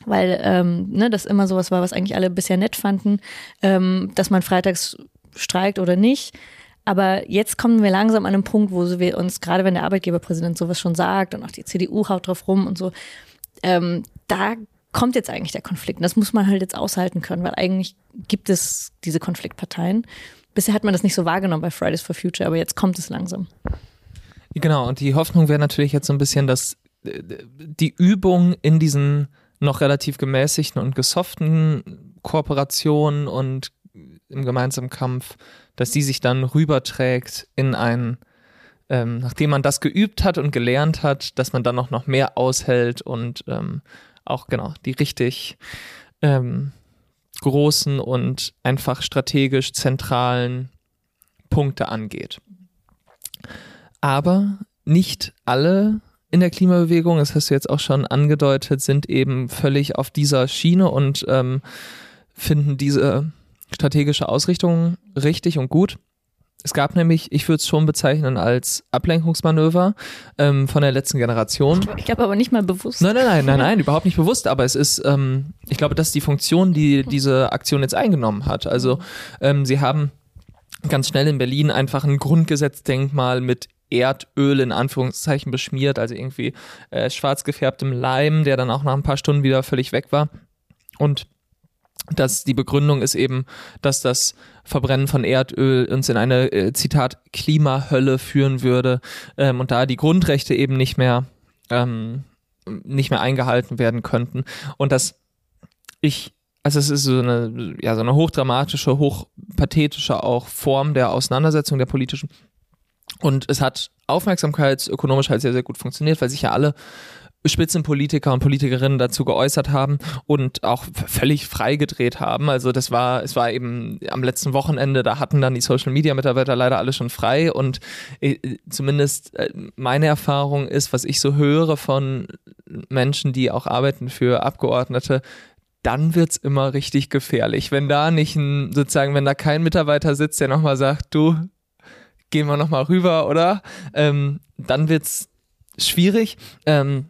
weil ähm, ne, das immer sowas war, was eigentlich alle bisher nett fanden, ähm, dass man freitags streikt oder nicht. Aber jetzt kommen wir langsam an einen Punkt, wo wir uns, gerade wenn der Arbeitgeberpräsident sowas schon sagt und auch die CDU haut drauf rum und so, ähm, da kommt jetzt eigentlich der Konflikt. Und das muss man halt jetzt aushalten können, weil eigentlich gibt es diese Konfliktparteien. Bisher hat man das nicht so wahrgenommen bei Fridays for Future, aber jetzt kommt es langsam. Genau, und die Hoffnung wäre natürlich jetzt so ein bisschen, dass äh, die Übung in diesen noch relativ gemäßigten und gesoften Kooperationen und im gemeinsamen Kampf, dass die sich dann rüberträgt in ein, ähm, nachdem man das geübt hat und gelernt hat, dass man dann auch noch mehr aushält und ähm, auch genau die richtig ähm, großen und einfach strategisch zentralen Punkte angeht. Aber nicht alle in der Klimabewegung, das hast du jetzt auch schon angedeutet, sind eben völlig auf dieser Schiene und ähm, finden diese strategische Ausrichtung richtig und gut. Es gab nämlich, ich würde es schon bezeichnen als Ablenkungsmanöver ähm, von der letzten Generation. Ich glaube aber nicht mal bewusst. Nein, nein, nein, nein, nein, überhaupt nicht bewusst. Aber es ist, ähm, ich glaube, das ist die Funktion, die diese Aktion jetzt eingenommen hat. Also ähm, sie haben ganz schnell in Berlin einfach ein Grundgesetzdenkmal mit Erdöl in Anführungszeichen beschmiert, also irgendwie äh, schwarz gefärbtem Leim, der dann auch nach ein paar Stunden wieder völlig weg war. Und dass die Begründung ist eben, dass das Verbrennen von Erdöl uns in eine, äh, Zitat, Klimahölle führen würde ähm, und da die Grundrechte eben nicht mehr, ähm, nicht mehr eingehalten werden könnten. Und dass ich, also es ist so eine, ja, so eine hochdramatische, hochpathetische auch Form der Auseinandersetzung der politischen. Und es hat aufmerksamkeitsökonomisch halt sehr, sehr gut funktioniert, weil sich ja alle Spitzenpolitiker und Politikerinnen dazu geäußert haben und auch völlig freigedreht haben. Also das war, es war eben am letzten Wochenende, da hatten dann die Social Media Mitarbeiter leider alle schon frei und äh, zumindest äh, meine Erfahrung ist, was ich so höre von Menschen, die auch arbeiten für Abgeordnete, dann wird's immer richtig gefährlich. Wenn da nicht ein, sozusagen, wenn da kein Mitarbeiter sitzt, der nochmal sagt, du, gehen wir nochmal rüber, oder? Ähm, dann wird's schwierig. Ähm,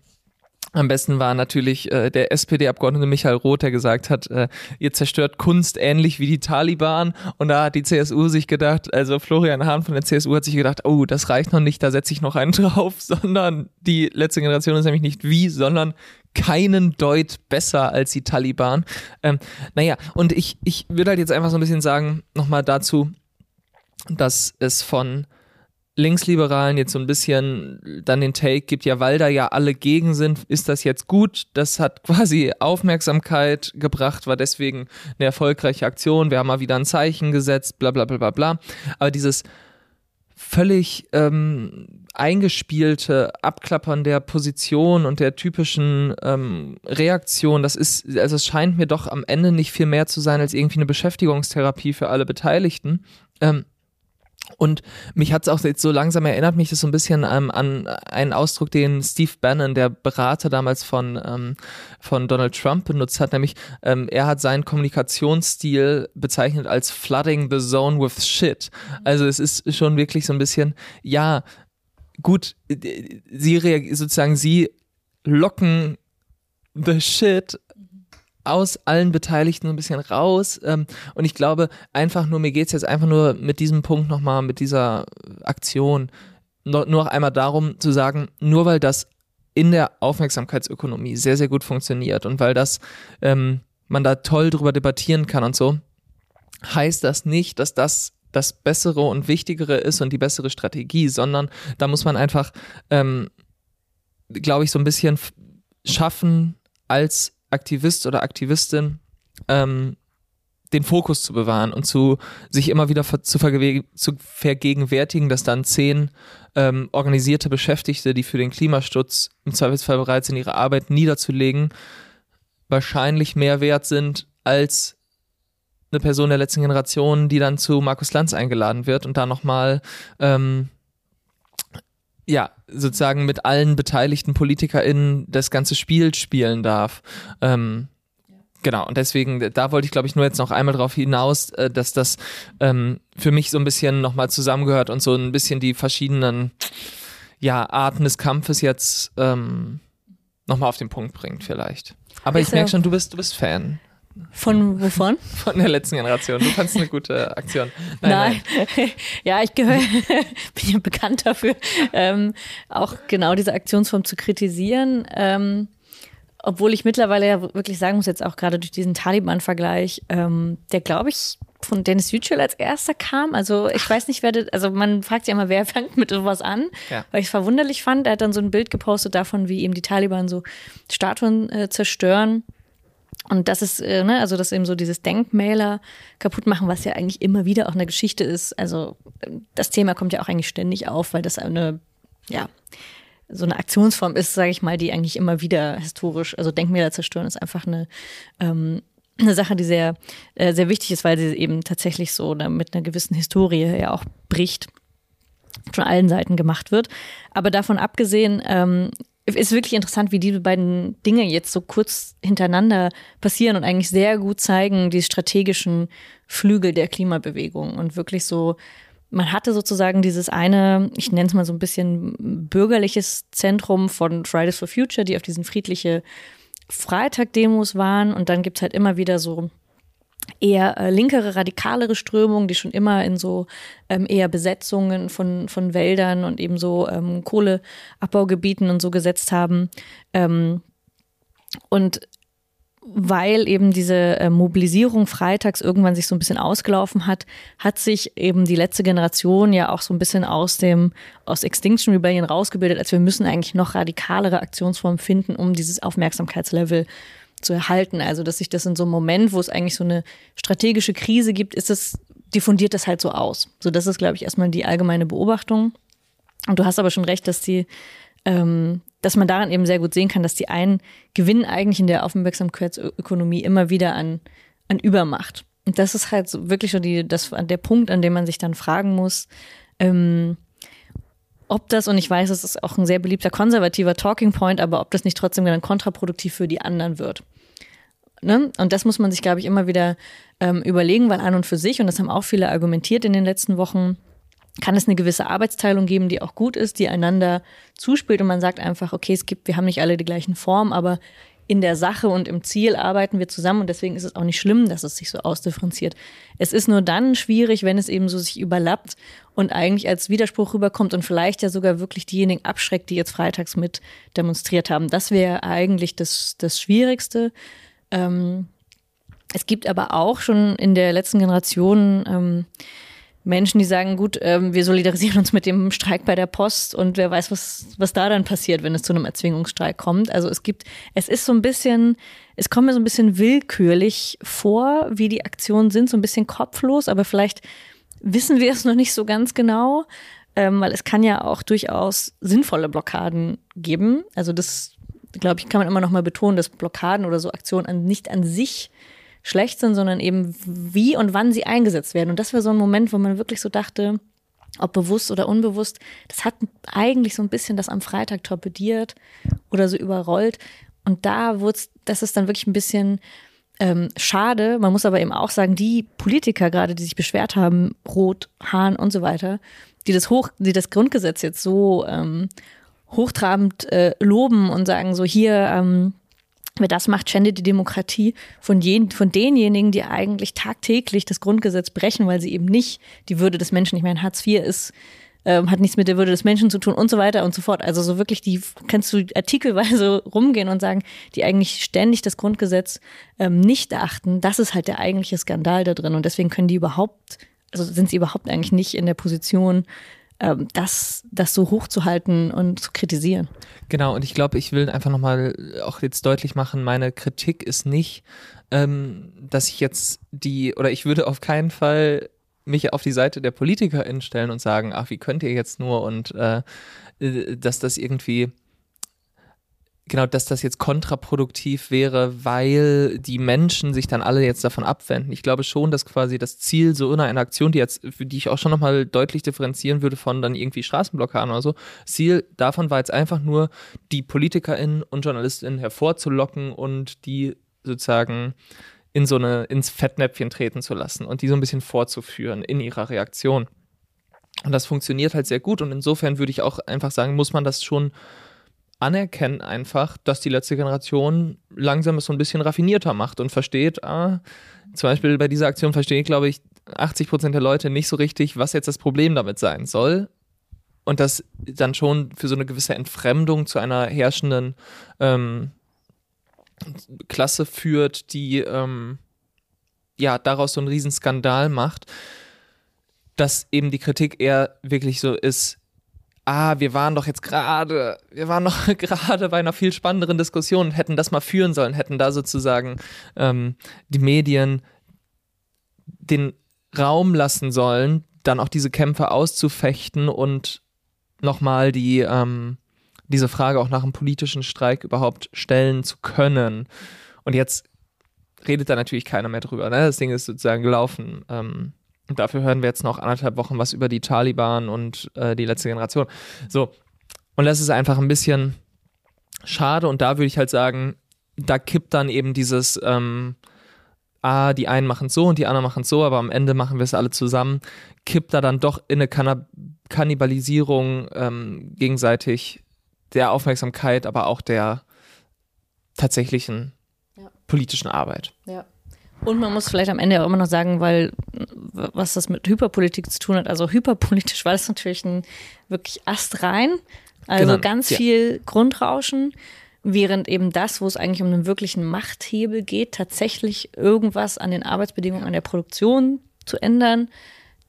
am besten war natürlich äh, der SPD-Abgeordnete Michael Roth, der gesagt hat, äh, ihr zerstört Kunst ähnlich wie die Taliban. Und da hat die CSU sich gedacht, also Florian Hahn von der CSU hat sich gedacht, oh, das reicht noch nicht, da setze ich noch einen [laughs] drauf, sondern die letzte Generation ist nämlich nicht wie, sondern keinen Deut besser als die Taliban. Ähm, naja, und ich, ich würde halt jetzt einfach so ein bisschen sagen, nochmal dazu, dass es von Linksliberalen jetzt so ein bisschen dann den Take gibt, ja, weil da ja alle gegen sind, ist das jetzt gut. Das hat [laughs] quasi Aufmerksamkeit gebracht, war deswegen eine erfolgreiche Aktion. Wir haben mal wieder ein Zeichen gesetzt, bla bla bla bla bla. Aber dieses völlig ähm, eingespielte Abklappern der Position und der typischen ähm, Reaktion, das ist, also es scheint mir doch am Ende nicht viel mehr zu sein als irgendwie eine Beschäftigungstherapie für alle Beteiligten. Ähm, und mich hat es auch jetzt so langsam erinnert mich das so ein bisschen ähm, an einen Ausdruck, den Steve Bannon, der Berater damals von, ähm, von Donald Trump benutzt hat, nämlich ähm, er hat seinen Kommunikationsstil bezeichnet als flooding the zone with shit. Also es ist schon wirklich so ein bisschen, ja, gut, sie sozusagen, sie locken the shit aus allen Beteiligten ein bisschen raus. Ähm, und ich glaube, einfach nur, mir geht es jetzt einfach nur mit diesem Punkt nochmal, mit dieser Aktion, nur, nur einmal darum zu sagen, nur weil das in der Aufmerksamkeitsökonomie sehr, sehr gut funktioniert und weil das ähm, man da toll drüber debattieren kann und so, heißt das nicht, dass das das Bessere und Wichtigere ist und die bessere Strategie, sondern da muss man einfach, ähm, glaube ich, so ein bisschen schaffen, als Aktivist oder Aktivistin ähm, den Fokus zu bewahren und zu sich immer wieder zu, zu vergegenwärtigen, dass dann zehn ähm, organisierte Beschäftigte, die für den Klimaschutz im Zweifelsfall bereit sind, ihre Arbeit niederzulegen, wahrscheinlich mehr wert sind als eine Person der letzten Generation, die dann zu Markus Lanz eingeladen wird und da nochmal ähm, ja, sozusagen mit allen beteiligten PolitikerInnen das ganze Spiel spielen darf. Ähm, Genau, und deswegen, da wollte ich, glaube ich, nur jetzt noch einmal darauf hinaus, äh, dass das ähm, für mich so ein bisschen nochmal zusammengehört und so ein bisschen die verschiedenen ja, Arten des Kampfes jetzt ähm, nochmal auf den Punkt bringt, vielleicht. Aber ich merke schon, du bist, du bist Fan. Von wovon? [laughs] Von der letzten Generation. Du fandest eine gute Aktion. Nein, nein. nein. [laughs] ja, ich gehöre, [laughs] bin ja bekannt dafür, ähm, auch genau diese Aktionsform zu kritisieren. Ähm, obwohl ich mittlerweile ja wirklich sagen muss, jetzt auch gerade durch diesen Taliban-Vergleich, ähm, der glaube ich von Dennis Yücel als erster kam. Also ich weiß nicht, wer das, also man fragt sich immer, wer fängt mit sowas an, ja. weil ich es verwunderlich fand. Er hat dann so ein Bild gepostet davon, wie eben die Taliban so Statuen äh, zerstören. Und das ist, äh, ne, also das eben so dieses Denkmäler kaputt machen, was ja eigentlich immer wieder auch eine Geschichte ist. Also das Thema kommt ja auch eigentlich ständig auf, weil das eine, ja, so eine Aktionsform ist, sage ich mal, die eigentlich immer wieder historisch, also Denkmäler zerstören ist einfach eine, ähm, eine Sache, die sehr, äh, sehr wichtig ist, weil sie eben tatsächlich so ne, mit einer gewissen Historie ja auch bricht von allen Seiten gemacht wird. Aber davon abgesehen ähm, ist wirklich interessant, wie diese beiden Dinge jetzt so kurz hintereinander passieren und eigentlich sehr gut zeigen die strategischen Flügel der Klimabewegung und wirklich so man hatte sozusagen dieses eine, ich nenne es mal so ein bisschen bürgerliches Zentrum von Fridays for Future, die auf diesen friedliche Freitag-Demos waren. Und dann gibt's halt immer wieder so eher äh, linkere, radikalere Strömungen, die schon immer in so ähm, eher Besetzungen von, von Wäldern und eben so ähm, Kohleabbaugebieten und so gesetzt haben. Ähm, und weil eben diese äh, Mobilisierung freitags irgendwann sich so ein bisschen ausgelaufen hat, hat sich eben die letzte Generation ja auch so ein bisschen aus dem, aus Extinction Rebellion rausgebildet, als wir müssen eigentlich noch radikalere Aktionsformen finden, um dieses Aufmerksamkeitslevel zu erhalten. Also, dass sich das in so einem Moment, wo es eigentlich so eine strategische Krise gibt, ist es, diffundiert das halt so aus. So, das ist, glaube ich, erstmal die allgemeine Beobachtung. Und du hast aber schon recht, dass die, ähm, dass man daran eben sehr gut sehen kann, dass die einen gewinnen eigentlich in der Aufmerksamkeitsökonomie immer wieder an, an Übermacht. Und das ist halt so wirklich so die, das, der Punkt, an dem man sich dann fragen muss, ähm, ob das, und ich weiß, es ist auch ein sehr beliebter konservativer Talking Point, aber ob das nicht trotzdem dann kontraproduktiv für die anderen wird. Ne? Und das muss man sich, glaube ich, immer wieder ähm, überlegen, weil an und für sich, und das haben auch viele argumentiert in den letzten Wochen, kann es eine gewisse Arbeitsteilung geben, die auch gut ist, die einander zuspielt und man sagt einfach, okay, es gibt, wir haben nicht alle die gleichen Formen, aber in der Sache und im Ziel arbeiten wir zusammen und deswegen ist es auch nicht schlimm, dass es sich so ausdifferenziert. Es ist nur dann schwierig, wenn es eben so sich überlappt und eigentlich als Widerspruch rüberkommt und vielleicht ja sogar wirklich diejenigen abschreckt, die jetzt freitags mit demonstriert haben. Das wäre eigentlich das, das Schwierigste. Ähm, es gibt aber auch schon in der letzten Generation ähm, Menschen, die sagen, gut, ähm, wir solidarisieren uns mit dem Streik bei der Post und wer weiß, was, was da dann passiert, wenn es zu einem Erzwingungsstreik kommt. Also es gibt, es ist so ein bisschen, es kommt mir so ein bisschen willkürlich vor, wie die Aktionen sind, so ein bisschen kopflos, aber vielleicht wissen wir es noch nicht so ganz genau, ähm, weil es kann ja auch durchaus sinnvolle Blockaden geben. Also das, glaube ich, kann man immer noch mal betonen, dass Blockaden oder so Aktionen an, nicht an sich schlecht sind, sondern eben wie und wann sie eingesetzt werden. Und das war so ein Moment, wo man wirklich so dachte, ob bewusst oder unbewusst, das hat eigentlich so ein bisschen das am Freitag torpediert oder so überrollt. Und da wurde das ist dann wirklich ein bisschen ähm, schade. Man muss aber eben auch sagen, die Politiker gerade, die sich beschwert haben, Rot, Hahn und so weiter, die das hoch, die das Grundgesetz jetzt so ähm, hochtrabend äh, loben und sagen so hier ähm, Wer das macht, schändet die Demokratie von, jen, von denjenigen, die eigentlich tagtäglich das Grundgesetz brechen, weil sie eben nicht die Würde des Menschen, ich meine, Hartz IV ist, ähm, hat nichts mit der Würde des Menschen zu tun und so weiter und so fort. Also so wirklich, die kannst du artikelweise [laughs] rumgehen und sagen, die eigentlich ständig das Grundgesetz ähm, nicht achten. Das ist halt der eigentliche Skandal da drin und deswegen können die überhaupt, also sind sie überhaupt eigentlich nicht in der Position, ähm, das, das so hochzuhalten und zu kritisieren. Genau, und ich glaube, ich will einfach nochmal auch jetzt deutlich machen, meine Kritik ist nicht, ähm, dass ich jetzt die, oder ich würde auf keinen Fall mich auf die Seite der PolitikerInnen stellen und sagen, ach, wie könnt ihr jetzt nur und äh, äh dass das irgendwie genau, dass das jetzt kontraproduktiv wäre, weil die Menschen sich dann alle jetzt davon abwenden. Ich glaube schon, dass quasi das Ziel so einer Aktion, die jetzt, für die ich auch schon nochmal deutlich differenzieren würde von dann irgendwie Straßenblockaden oder so, Ziel davon war jetzt einfach nur, die PolitikerInnen und JournalistInnen hervorzulocken und die sozusagen in so eine, ins Fettnäpfchen treten zu lassen und die so ein bisschen vorzuführen in ihrer Reaktion. Und das funktioniert halt sehr gut und insofern würde ich auch einfach sagen, muss man das schon anerkennen einfach, dass die letzte Generation langsam es so ein bisschen raffinierter macht und versteht, ah, zum Beispiel bei dieser Aktion verstehe ich, glaube ich, 80 Prozent der Leute nicht so richtig, was jetzt das Problem damit sein soll. Und das dann schon für so eine gewisse Entfremdung zu einer herrschenden ähm, Klasse führt, die ähm, ja daraus so einen Riesenskandal macht, dass eben die Kritik eher wirklich so ist, ah, wir waren doch jetzt gerade, wir waren noch [laughs] gerade bei einer viel spannenderen Diskussion hätten das mal führen sollen, hätten da sozusagen ähm, die Medien den Raum lassen sollen, dann auch diese Kämpfe auszufechten und nochmal die, ähm, diese Frage auch nach einem politischen Streik überhaupt stellen zu können. Und jetzt redet da natürlich keiner mehr drüber. Ne? Das Ding ist sozusagen gelaufen. Ähm, dafür hören wir jetzt noch anderthalb Wochen was über die Taliban und äh, die letzte Generation. So. Und das ist einfach ein bisschen schade. Und da würde ich halt sagen, da kippt dann eben dieses, ähm, ah, die einen machen es so und die anderen machen es so, aber am Ende machen wir es alle zusammen, kippt da dann doch in eine Kannab Kannibalisierung ähm, gegenseitig der Aufmerksamkeit, aber auch der tatsächlichen ja. politischen Arbeit. Ja. Und man muss vielleicht am Ende auch immer noch sagen, weil was das mit Hyperpolitik zu tun hat, also hyperpolitisch war das natürlich ein wirklich astrein, also genau. ganz ja. viel Grundrauschen, während eben das, wo es eigentlich um einen wirklichen Machthebel geht, tatsächlich irgendwas an den Arbeitsbedingungen an der Produktion zu ändern,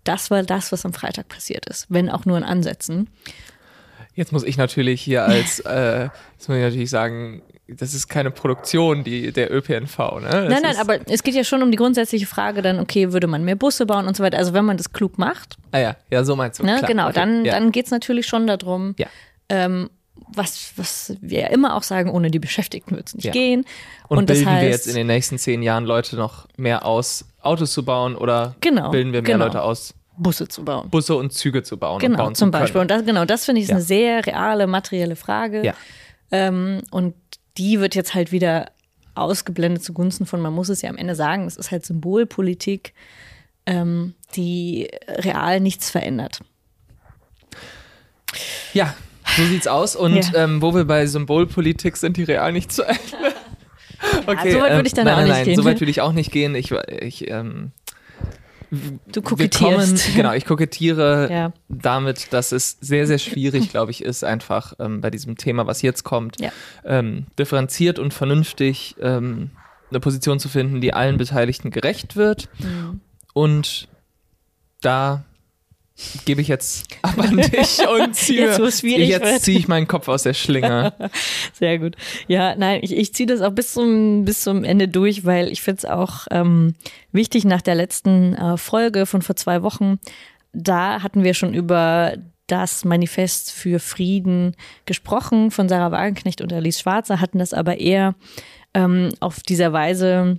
das war das, was am Freitag passiert ist, wenn auch nur in Ansätzen. Jetzt muss ich natürlich hier als, [laughs] äh, jetzt muss ich natürlich sagen, das ist keine Produktion, die, der ÖPNV. Ne? Das nein, nein, aber es geht ja schon um die grundsätzliche Frage dann, okay, würde man mehr Busse bauen und so weiter. Also wenn man das klug macht. Ah ja, ja, so meinst du. Ne, genau, okay. dann, ja. dann geht es natürlich schon darum, ja. ähm, was, was wir ja immer auch sagen, ohne die Beschäftigten wird es nicht ja. gehen. Und, und bilden das heißt, wir jetzt in den nächsten zehn Jahren Leute noch mehr aus, Autos zu bauen oder genau, bilden wir mehr genau. Leute aus? Busse zu bauen. Busse und Züge zu bauen. Genau, bauen zum Beispiel. Und das, genau, das finde ich ist ja. eine sehr reale, materielle Frage. Ja. Ähm, und die wird jetzt halt wieder ausgeblendet zugunsten von, man muss es ja am Ende sagen, es ist halt Symbolpolitik, ähm, die real nichts verändert. Ja, so sieht's aus. Und ja. ähm, wo wir bei Symbolpolitik sind, die real nicht zu Ende. okay, [laughs] ja, so weit würde ich dann ähm, auch nein, nicht nein, gehen. So weit würde ich auch nicht gehen. Ich, ich ähm, Du kokettierst. Kommen, genau, ich kokettiere [laughs] ja. damit, dass es sehr, sehr schwierig, glaube ich, ist, einfach ähm, bei diesem Thema, was jetzt kommt, ja. ähm, differenziert und vernünftig ähm, eine Position zu finden, die allen Beteiligten gerecht wird. Mhm. Und da gebe ich jetzt [laughs] ab an dich und ziehe, jetzt, jetzt ziehe ich meinen Kopf aus der Schlinge. [laughs] Sehr gut. Ja, nein, ich, ich ziehe das auch bis zum, bis zum Ende durch, weil ich finde es auch ähm, wichtig nach der letzten äh, Folge von vor zwei Wochen. Da hatten wir schon über das Manifest für Frieden gesprochen von Sarah Wagenknecht und Alice Schwarzer, hatten das aber eher ähm, auf dieser Weise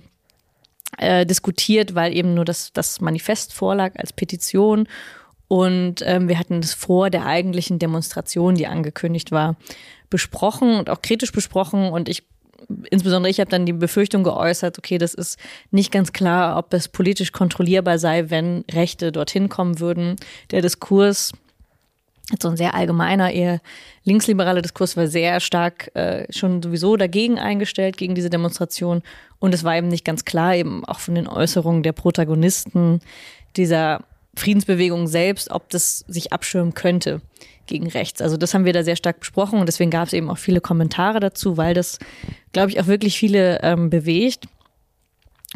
äh, diskutiert, weil eben nur das, das Manifest vorlag als Petition und ähm, wir hatten das vor der eigentlichen Demonstration, die angekündigt war, besprochen und auch kritisch besprochen. Und ich, insbesondere ich habe dann die Befürchtung geäußert, okay, das ist nicht ganz klar, ob es politisch kontrollierbar sei, wenn Rechte dorthin kommen würden. Der Diskurs, so ein sehr allgemeiner, eher linksliberaler Diskurs war sehr stark äh, schon sowieso dagegen eingestellt, gegen diese Demonstration. Und es war eben nicht ganz klar, eben auch von den Äußerungen der Protagonisten dieser Friedensbewegung selbst, ob das sich abschirmen könnte gegen rechts. Also das haben wir da sehr stark besprochen und deswegen gab es eben auch viele Kommentare dazu, weil das, glaube ich, auch wirklich viele ähm, bewegt.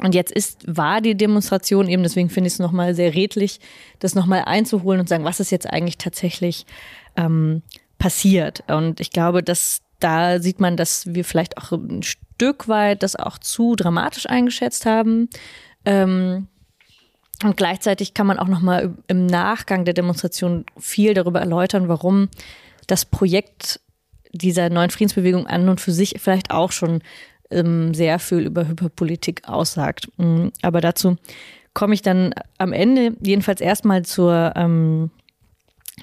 Und jetzt ist, war die Demonstration eben, deswegen finde ich es nochmal sehr redlich, das nochmal einzuholen und sagen, was ist jetzt eigentlich tatsächlich ähm, passiert. Und ich glaube, dass da sieht man, dass wir vielleicht auch ein Stück weit das auch zu dramatisch eingeschätzt haben. Ähm, und gleichzeitig kann man auch nochmal im Nachgang der Demonstration viel darüber erläutern, warum das Projekt dieser neuen Friedensbewegung an und für sich vielleicht auch schon ähm, sehr viel über Hyperpolitik aussagt. Mm, aber dazu komme ich dann am Ende jedenfalls erstmal zur ähm,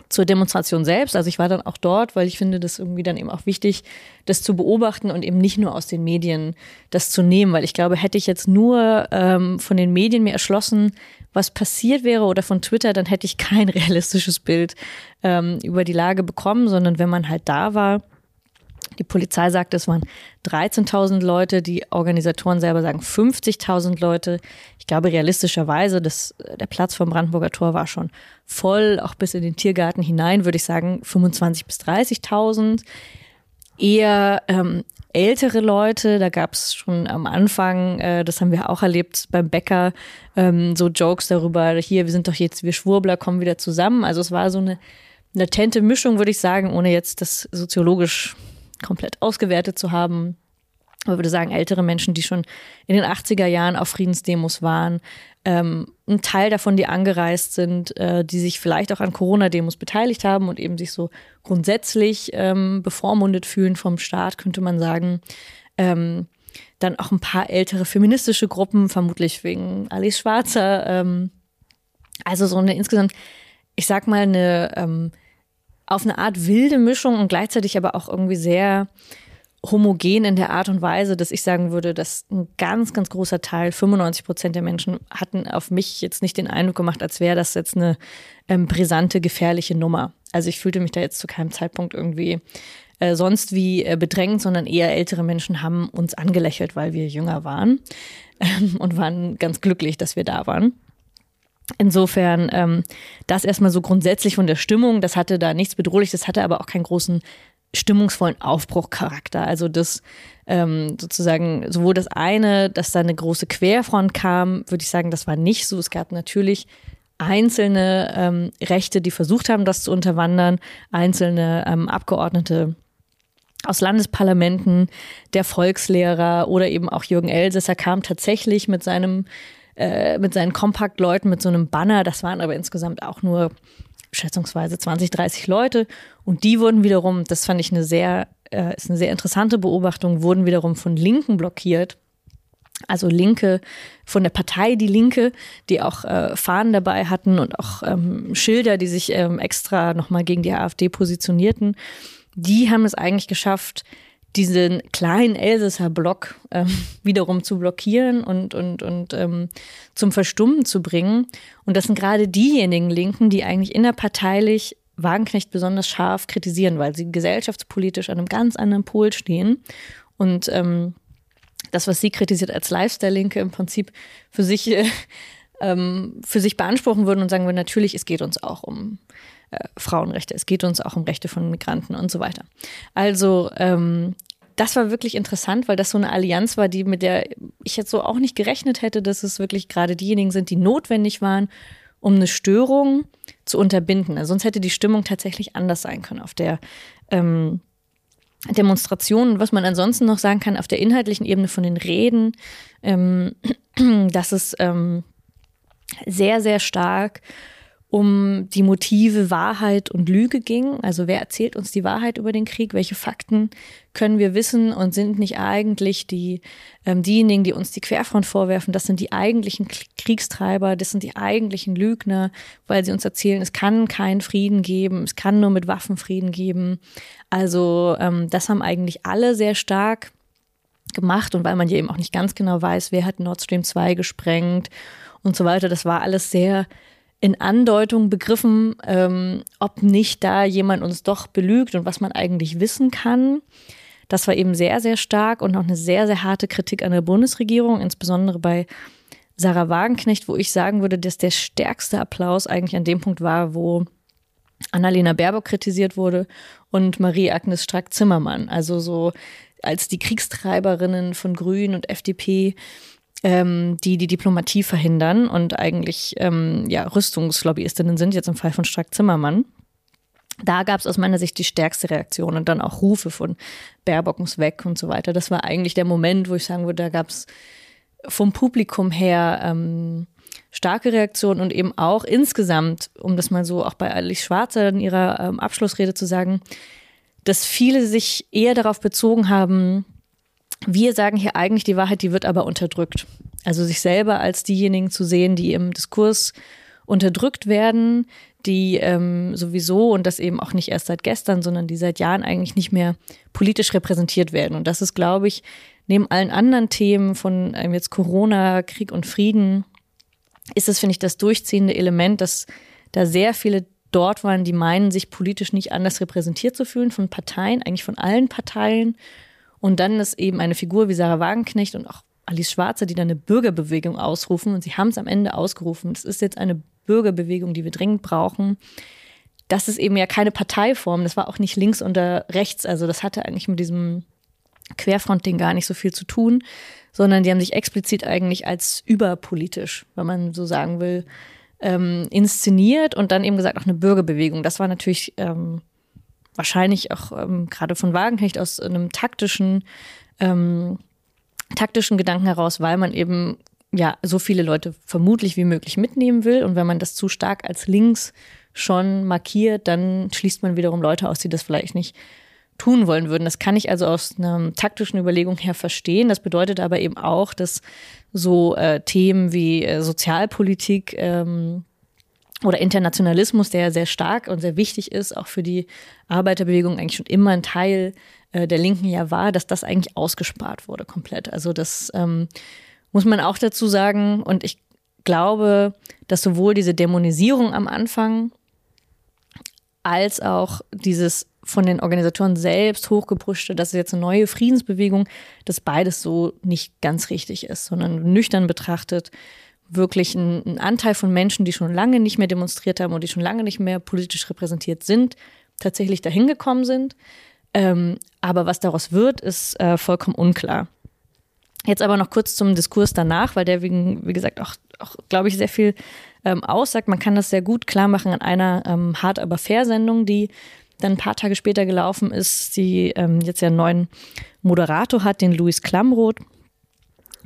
zur Demonstration selbst. Also ich war dann auch dort, weil ich finde das irgendwie dann eben auch wichtig, das zu beobachten und eben nicht nur aus den Medien das zu nehmen, weil ich glaube, hätte ich jetzt nur ähm, von den Medien mir erschlossen, was passiert wäre oder von Twitter, dann hätte ich kein [laughs] realistisches Bild ähm, über die Lage bekommen, sondern wenn man halt da war, die Polizei sagt, es waren 13.000 Leute, die Organisatoren selber sagen 50.000 Leute. Ich glaube realistischerweise, das, der Platz vom Brandenburger Tor war schon voll, auch bis in den Tiergarten hinein, würde ich sagen 25.000 bis 30.000. Eher ähm, ältere Leute, da gab es schon am Anfang, äh, das haben wir auch erlebt beim Bäcker, ähm, so Jokes darüber, hier, wir sind doch jetzt, wir Schwurbler kommen wieder zusammen. Also es war so eine latente Mischung, würde ich sagen, ohne jetzt das soziologisch komplett ausgewertet zu haben. Ich würde sagen, ältere Menschen, die schon in den 80er Jahren auf Friedensdemos waren, ähm, ein Teil davon, die angereist sind, äh, die sich vielleicht auch an Corona-Demos beteiligt haben und eben sich so grundsätzlich ähm, bevormundet fühlen vom Staat, könnte man sagen. Ähm, dann auch ein paar ältere feministische Gruppen, vermutlich wegen Alice Schwarzer. Ähm, also so eine insgesamt, ich sag mal, eine ähm, auf eine Art wilde Mischung und gleichzeitig aber auch irgendwie sehr homogen in der Art und Weise, dass ich sagen würde, dass ein ganz, ganz großer Teil, 95 Prozent der Menschen hatten auf mich jetzt nicht den Eindruck gemacht, als wäre das jetzt eine ähm, brisante, gefährliche Nummer. Also ich fühlte mich da jetzt zu keinem Zeitpunkt irgendwie äh, sonst wie äh, bedrängt, sondern eher ältere Menschen haben uns angelächelt, weil wir jünger waren ähm, und waren ganz glücklich, dass wir da waren. Insofern, ähm, das erstmal so grundsätzlich von der Stimmung, das hatte da nichts Bedrohliches, das hatte aber auch keinen großen stimmungsvollen Aufbruchcharakter. Also das ähm, sozusagen sowohl das eine, dass da eine große Querfront kam, würde ich sagen, das war nicht so. Es gab natürlich einzelne ähm, Rechte, die versucht haben, das zu unterwandern, einzelne ähm, Abgeordnete aus Landesparlamenten, der Volkslehrer oder eben auch Jürgen Elsässer kam tatsächlich mit seinem äh, mit seinen Kompaktleuten mit so einem Banner. Das waren aber insgesamt auch nur schätzungsweise 20, 30 Leute. Und die wurden wiederum, das fand ich eine sehr, äh, ist eine sehr interessante Beobachtung, wurden wiederum von Linken blockiert. Also Linke von der Partei Die Linke, die auch äh, Fahnen dabei hatten und auch ähm, Schilder, die sich ähm, extra nochmal gegen die AfD positionierten. Die haben es eigentlich geschafft, diesen kleinen Elsässer Block ähm, [laughs] wiederum zu blockieren und, und, und ähm, zum Verstummen zu bringen. Und das sind gerade diejenigen Linken, die eigentlich innerparteilich Wagenknecht besonders scharf kritisieren, weil sie gesellschaftspolitisch an einem ganz anderen Pol stehen. Und ähm, das, was sie kritisiert als Lifestyle-Linke, im Prinzip für sich, äh, [laughs] ähm, für sich beanspruchen würden und sagen würden, natürlich, es geht uns auch um äh, Frauenrechte, es geht uns auch um Rechte von Migranten und so weiter. Also ähm, das war wirklich interessant, weil das so eine Allianz war, die mit der ich jetzt so auch nicht gerechnet hätte, dass es wirklich gerade diejenigen sind, die notwendig waren, um eine Störung zu unterbinden. Also sonst hätte die Stimmung tatsächlich anders sein können auf der ähm, Demonstrationen. Und was man ansonsten noch sagen kann, auf der inhaltlichen Ebene von den Reden, ähm, [clears throat] dass es ähm, sehr, sehr stark um die Motive Wahrheit und Lüge ging. Also wer erzählt uns die Wahrheit über den Krieg? Welche Fakten können wir wissen und sind nicht eigentlich die ähm, diejenigen, die uns die Querfront vorwerfen? Das sind die eigentlichen Kriegstreiber, das sind die eigentlichen Lügner, weil sie uns erzählen, es kann keinen Frieden geben, es kann nur mit Waffen Frieden geben. Also ähm, das haben eigentlich alle sehr stark gemacht und weil man ja eben auch nicht ganz genau weiß, wer hat Nord Stream 2 gesprengt und so weiter. Das war alles sehr in Andeutung begriffen, ähm, ob nicht da jemand uns doch belügt und was man eigentlich wissen kann. Das war eben sehr, sehr stark und noch eine sehr, sehr harte Kritik an der Bundesregierung, insbesondere bei Sarah Wagenknecht, wo ich sagen würde, dass der stärkste Applaus eigentlich an dem Punkt war, wo Annalena Baerbock kritisiert wurde und Marie-Agnes Strack-Zimmermann. Also so als die Kriegstreiberinnen von Grünen und FDP ähm, die die Diplomatie verhindern und eigentlich ähm, ja, Rüstungslobbyistinnen sind, jetzt im Fall von Strack-Zimmermann. Da gab es aus meiner Sicht die stärkste Reaktion und dann auch Rufe von Baerbock muss weg und so weiter. Das war eigentlich der Moment, wo ich sagen würde, da gab es vom Publikum her ähm, starke Reaktionen und eben auch insgesamt, um das mal so auch bei Alice Schwarzer in ihrer ähm, Abschlussrede zu sagen, dass viele sich eher darauf bezogen haben, wir sagen hier eigentlich die Wahrheit, die wird aber unterdrückt. Also sich selber als diejenigen zu sehen, die im Diskurs unterdrückt werden, die ähm, sowieso und das eben auch nicht erst seit gestern, sondern die seit Jahren eigentlich nicht mehr politisch repräsentiert werden. Und das ist, glaube ich, neben allen anderen Themen von ähm, jetzt Corona, Krieg und Frieden, ist es, finde ich, das durchziehende Element, dass da sehr viele dort waren, die meinen, sich politisch nicht anders repräsentiert zu fühlen von Parteien, eigentlich von allen Parteien und dann ist eben eine Figur wie Sarah Wagenknecht und auch Alice Schwarzer, die dann eine Bürgerbewegung ausrufen. Und sie haben es am Ende ausgerufen. Es ist jetzt eine Bürgerbewegung, die wir dringend brauchen. Das ist eben ja keine Parteiform. Das war auch nicht links oder rechts. Also das hatte eigentlich mit diesem Querfront-Ding gar nicht so viel zu tun, sondern die haben sich explizit eigentlich als überpolitisch, wenn man so sagen will, ähm, inszeniert und dann eben gesagt auch eine Bürgerbewegung. Das war natürlich ähm, wahrscheinlich auch ähm, gerade von Wagenknecht aus einem taktischen, ähm, taktischen Gedanken heraus, weil man eben ja so viele Leute vermutlich wie möglich mitnehmen will. Und wenn man das zu stark als links schon markiert, dann schließt man wiederum Leute aus, die das vielleicht nicht tun wollen würden. Das kann ich also aus einer taktischen Überlegung her verstehen. Das bedeutet aber eben auch, dass so äh, Themen wie äh, Sozialpolitik ähm, oder Internationalismus, der ja sehr stark und sehr wichtig ist, auch für die Arbeiterbewegung eigentlich schon immer ein Teil äh, der Linken ja war, dass das eigentlich ausgespart wurde komplett. Also das ähm, muss man auch dazu sagen. Und ich glaube, dass sowohl diese Dämonisierung am Anfang als auch dieses von den Organisatoren selbst hochgepuschte, dass es jetzt eine neue Friedensbewegung, dass beides so nicht ganz richtig ist, sondern nüchtern betrachtet wirklich ein, ein, Anteil von Menschen, die schon lange nicht mehr demonstriert haben und die schon lange nicht mehr politisch repräsentiert sind, tatsächlich dahin gekommen sind. Ähm, aber was daraus wird, ist äh, vollkommen unklar. Jetzt aber noch kurz zum Diskurs danach, weil der, wegen, wie gesagt, auch, auch glaube ich, sehr viel ähm, aussagt. Man kann das sehr gut klar machen an einer ähm, Hart aber fair Sendung, die dann ein paar Tage später gelaufen ist, die ähm, jetzt ja einen neuen Moderator hat, den Louis Klamroth.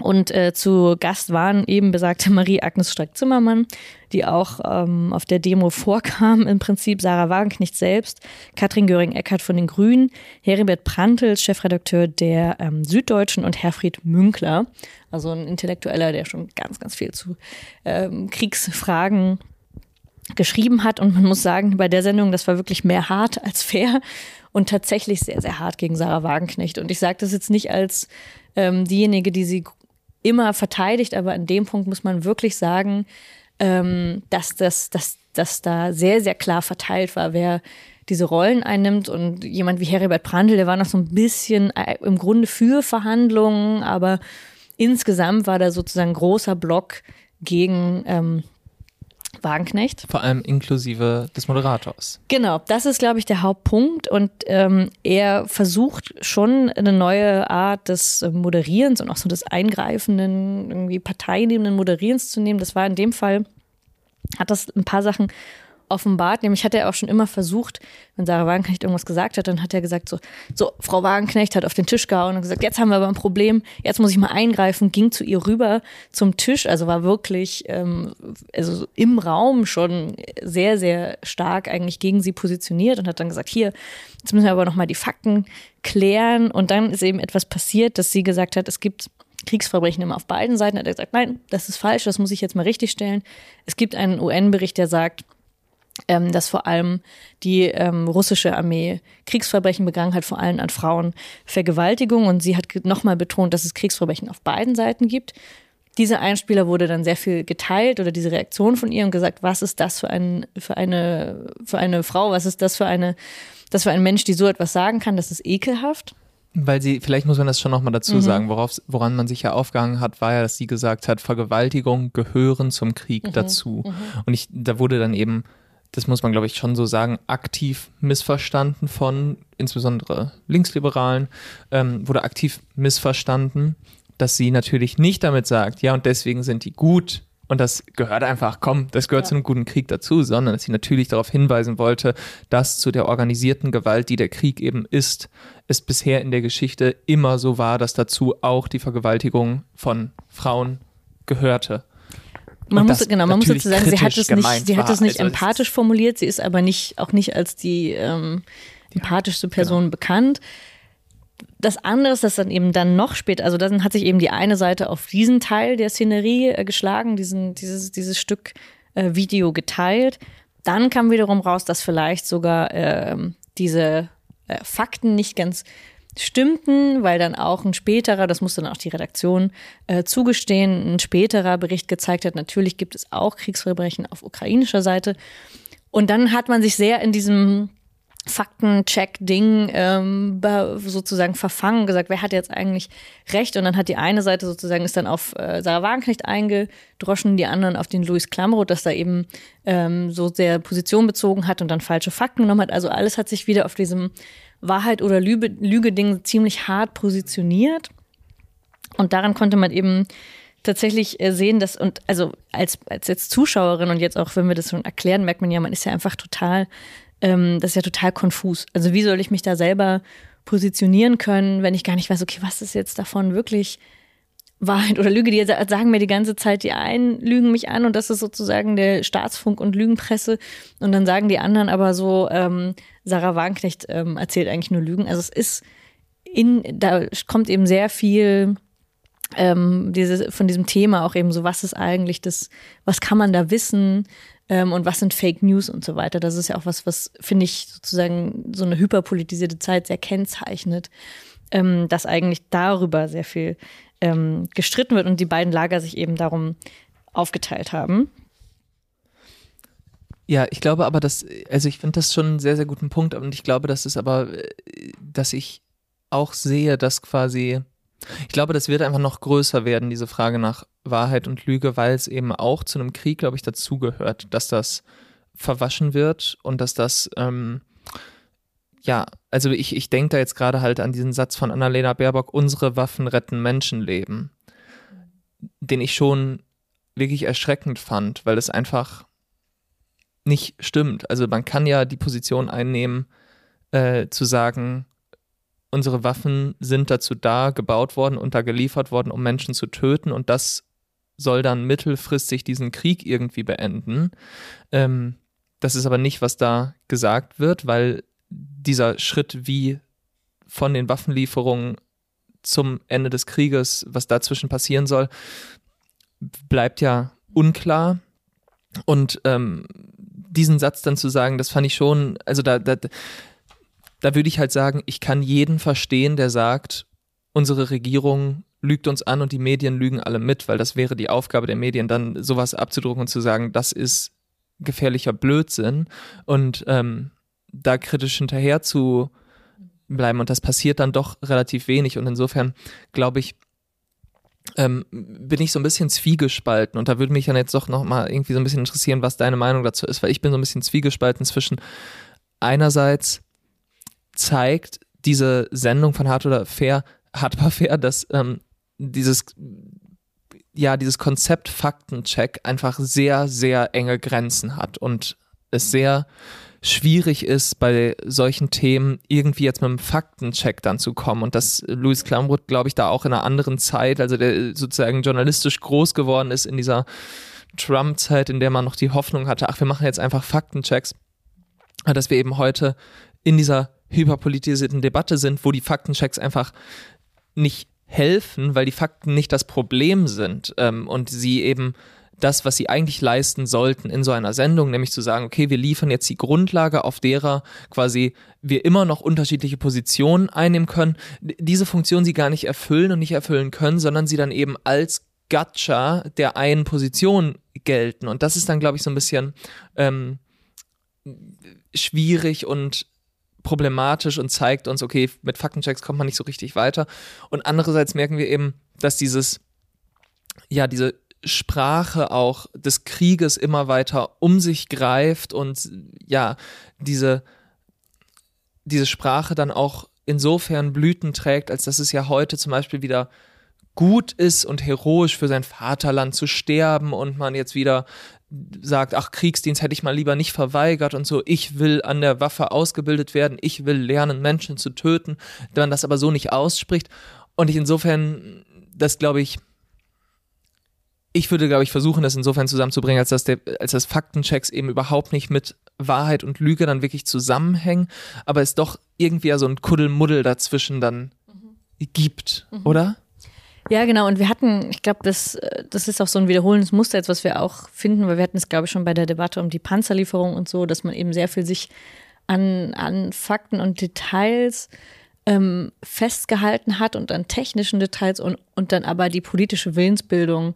Und äh, zu Gast waren eben besagte Marie-Agnes Strack-Zimmermann, die auch ähm, auf der Demo vorkam, im Prinzip Sarah Wagenknecht selbst, Katrin Göring-Eckardt von den Grünen, Heribert Prantl, Chefredakteur der ähm, Süddeutschen und Herfried Münkler, also ein Intellektueller, der schon ganz, ganz viel zu ähm, Kriegsfragen geschrieben hat. Und man muss sagen, bei der Sendung, das war wirklich mehr hart als fair und tatsächlich sehr, sehr hart gegen Sarah Wagenknecht. Und ich sage das jetzt nicht als ähm, diejenige, die sie immer verteidigt, aber an dem Punkt muss man wirklich sagen, ähm, dass, das, dass, dass da sehr, sehr klar verteilt war, wer diese Rollen einnimmt. Und jemand wie Heribert Prandl, der war noch so ein bisschen äh, im Grunde für Verhandlungen, aber insgesamt war da sozusagen großer Block gegen ähm, Wagenknecht. Vor allem inklusive des Moderators. Genau, das ist, glaube ich, der Hauptpunkt. Und ähm, er versucht schon eine neue Art des Moderierens und auch so des eingreifenden, irgendwie parteinehmenden Moderierens zu nehmen. Das war in dem Fall, hat das ein paar Sachen offenbart. Nämlich hat er auch schon immer versucht, wenn Sarah Wagenknecht irgendwas gesagt hat, dann hat er gesagt so, so, Frau Wagenknecht hat auf den Tisch gehauen und gesagt, jetzt haben wir aber ein Problem, jetzt muss ich mal eingreifen, ging zu ihr rüber zum Tisch, also war wirklich ähm, also im Raum schon sehr, sehr stark eigentlich gegen sie positioniert und hat dann gesagt, hier, jetzt müssen wir aber nochmal die Fakten klären. Und dann ist eben etwas passiert, dass sie gesagt hat, es gibt Kriegsverbrechen immer auf beiden Seiten. Hat er gesagt, nein, das ist falsch, das muss ich jetzt mal richtig stellen. Es gibt einen UN-Bericht, der sagt, ähm, dass vor allem die ähm, russische Armee Kriegsverbrechen begangen hat, vor allem an Frauen Vergewaltigung. Und sie hat nochmal betont, dass es Kriegsverbrechen auf beiden Seiten gibt. Dieser Einspieler wurde dann sehr viel geteilt oder diese Reaktion von ihr und gesagt, was ist das für, ein, für, eine, für eine Frau, was ist das für eine, das für ein Mensch, die so etwas sagen kann, das ist ekelhaft. Weil sie, vielleicht muss man das schon nochmal dazu mhm. sagen, worauf, woran man sich ja aufgehangen hat, war ja, dass sie gesagt hat, Vergewaltigung gehören zum Krieg mhm. dazu. Mhm. Und ich, da wurde dann eben das muss man glaube ich schon so sagen, aktiv missverstanden von insbesondere Linksliberalen, ähm, wurde aktiv missverstanden, dass sie natürlich nicht damit sagt, ja, und deswegen sind die gut und das gehört einfach, komm, das gehört ja. zu einem guten Krieg dazu, sondern dass sie natürlich darauf hinweisen wollte, dass zu der organisierten Gewalt, die der Krieg eben ist, es bisher in der Geschichte immer so war, dass dazu auch die Vergewaltigung von Frauen gehörte. Man muss, genau, man muss dazu sagen, sie hat es nicht, sie hat es nicht also empathisch formuliert, sie ist aber nicht, auch nicht als die ähm, empathischste Person genau. bekannt. Das andere ist, dass dann eben dann noch später, also dann hat sich eben die eine Seite auf diesen Teil der Szenerie äh, geschlagen, diesen, dieses, dieses Stück äh, Video geteilt. Dann kam wiederum raus, dass vielleicht sogar äh, diese Fakten nicht ganz stimmten, weil dann auch ein späterer, das musste dann auch die Redaktion äh, zugestehen, ein späterer Bericht gezeigt hat, natürlich gibt es auch Kriegsverbrechen auf ukrainischer Seite. Und dann hat man sich sehr in diesem Faktencheck-Ding ähm, sozusagen verfangen, gesagt, wer hat jetzt eigentlich recht? Und dann hat die eine Seite sozusagen ist dann auf äh, Sarah Wagenknecht eingedroschen, die anderen auf den Louis Klamroth, dass da eben ähm, so sehr Position bezogen hat und dann falsche Fakten genommen hat. Also alles hat sich wieder auf diesem Wahrheit oder Lüge, Lüge-Ding ziemlich hart positioniert. Und daran konnte man eben tatsächlich äh, sehen, dass, und also als, als jetzt Zuschauerin und jetzt auch, wenn wir das schon erklären, merkt man ja, man ist ja einfach total, ähm, das ist ja total konfus. Also wie soll ich mich da selber positionieren können, wenn ich gar nicht weiß, okay, was ist jetzt davon wirklich Wahrheit oder Lüge, die sagen mir die ganze Zeit, die einen lügen mich an und das ist sozusagen der Staatsfunk und Lügenpresse und dann sagen die anderen aber so, ähm, Sarah Wagenknecht ähm, erzählt eigentlich nur Lügen. Also es ist in, da kommt eben sehr viel ähm, diese, von diesem Thema auch eben so, was ist eigentlich das, was kann man da wissen ähm, und was sind Fake News und so weiter. Das ist ja auch was, was finde ich sozusagen so eine hyperpolitisierte Zeit sehr kennzeichnet, ähm, dass eigentlich darüber sehr viel ähm, gestritten wird und die beiden Lager sich eben darum aufgeteilt haben. Ja, ich glaube aber, dass, also ich finde das schon einen sehr, sehr guten Punkt und ich glaube, dass es aber, dass ich auch sehe, dass quasi, ich glaube, das wird einfach noch größer werden, diese Frage nach Wahrheit und Lüge, weil es eben auch zu einem Krieg, glaube ich, dazugehört, dass das verwaschen wird und dass das, ähm, ja, also ich, ich denke da jetzt gerade halt an diesen Satz von Annalena Baerbock, unsere Waffen retten Menschenleben, den ich schon wirklich erschreckend fand, weil es einfach nicht stimmt. Also man kann ja die Position einnehmen, äh, zu sagen, unsere Waffen sind dazu da, gebaut worden und da geliefert worden, um Menschen zu töten und das soll dann mittelfristig diesen Krieg irgendwie beenden. Ähm, das ist aber nicht, was da gesagt wird, weil dieser Schritt wie von den Waffenlieferungen zum Ende des Krieges, was dazwischen passieren soll, bleibt ja unklar. Und ähm, diesen Satz dann zu sagen, das fand ich schon, also da, da, da würde ich halt sagen, ich kann jeden verstehen, der sagt, unsere Regierung lügt uns an und die Medien lügen alle mit, weil das wäre die Aufgabe der Medien, dann sowas abzudrucken und zu sagen, das ist gefährlicher Blödsinn und ähm, da kritisch hinterher zu bleiben. Und das passiert dann doch relativ wenig. Und insofern glaube ich, ähm, bin ich so ein bisschen zwiegespalten. Und da würde mich dann jetzt doch nochmal irgendwie so ein bisschen interessieren, was deine Meinung dazu ist, weil ich bin so ein bisschen zwiegespalten zwischen einerseits zeigt diese Sendung von Hart oder Fair, Hart oder Fair, dass ähm, dieses ja, dieses Konzept Faktencheck einfach sehr, sehr enge Grenzen hat und es sehr schwierig ist, bei solchen Themen irgendwie jetzt mit einem Faktencheck dann zu kommen. Und dass Louis Klamroth, glaube ich, da auch in einer anderen Zeit, also der sozusagen journalistisch groß geworden ist in dieser Trump-Zeit, in der man noch die Hoffnung hatte, ach, wir machen jetzt einfach Faktenchecks, dass wir eben heute in dieser hyperpolitisierten Debatte sind, wo die Faktenchecks einfach nicht helfen, weil die Fakten nicht das Problem sind ähm, und sie eben das, was sie eigentlich leisten sollten in so einer Sendung, nämlich zu sagen, okay, wir liefern jetzt die Grundlage, auf derer quasi wir immer noch unterschiedliche Positionen einnehmen können, diese Funktion sie gar nicht erfüllen und nicht erfüllen können, sondern sie dann eben als Gacha der einen Position gelten. Und das ist dann, glaube ich, so ein bisschen ähm, schwierig und problematisch und zeigt uns, okay, mit Faktenchecks kommt man nicht so richtig weiter. Und andererseits merken wir eben, dass dieses, ja, diese Sprache auch des Krieges immer weiter um sich greift und ja, diese, diese Sprache dann auch insofern Blüten trägt, als dass es ja heute zum Beispiel wieder gut ist und heroisch für sein Vaterland zu sterben und man jetzt wieder sagt, ach, Kriegsdienst hätte ich mal lieber nicht verweigert und so, ich will an der Waffe ausgebildet werden, ich will lernen, Menschen zu töten, wenn man das aber so nicht ausspricht. Und ich insofern, das glaube ich, ich würde, glaube ich, versuchen, das insofern zusammenzubringen, als dass, der, als das Faktenchecks eben überhaupt nicht mit Wahrheit und Lüge dann wirklich zusammenhängen, aber es doch irgendwie ja so ein Kuddelmuddel dazwischen dann mhm. gibt, mhm. oder? Ja, genau. Und wir hatten, ich glaube, das, das ist auch so ein wiederholendes Muster jetzt, was wir auch finden, weil wir hatten es, glaube ich, schon bei der Debatte um die Panzerlieferung und so, dass man eben sehr viel sich an, an Fakten und Details ähm, festgehalten hat und an technischen Details und, und dann aber die politische Willensbildung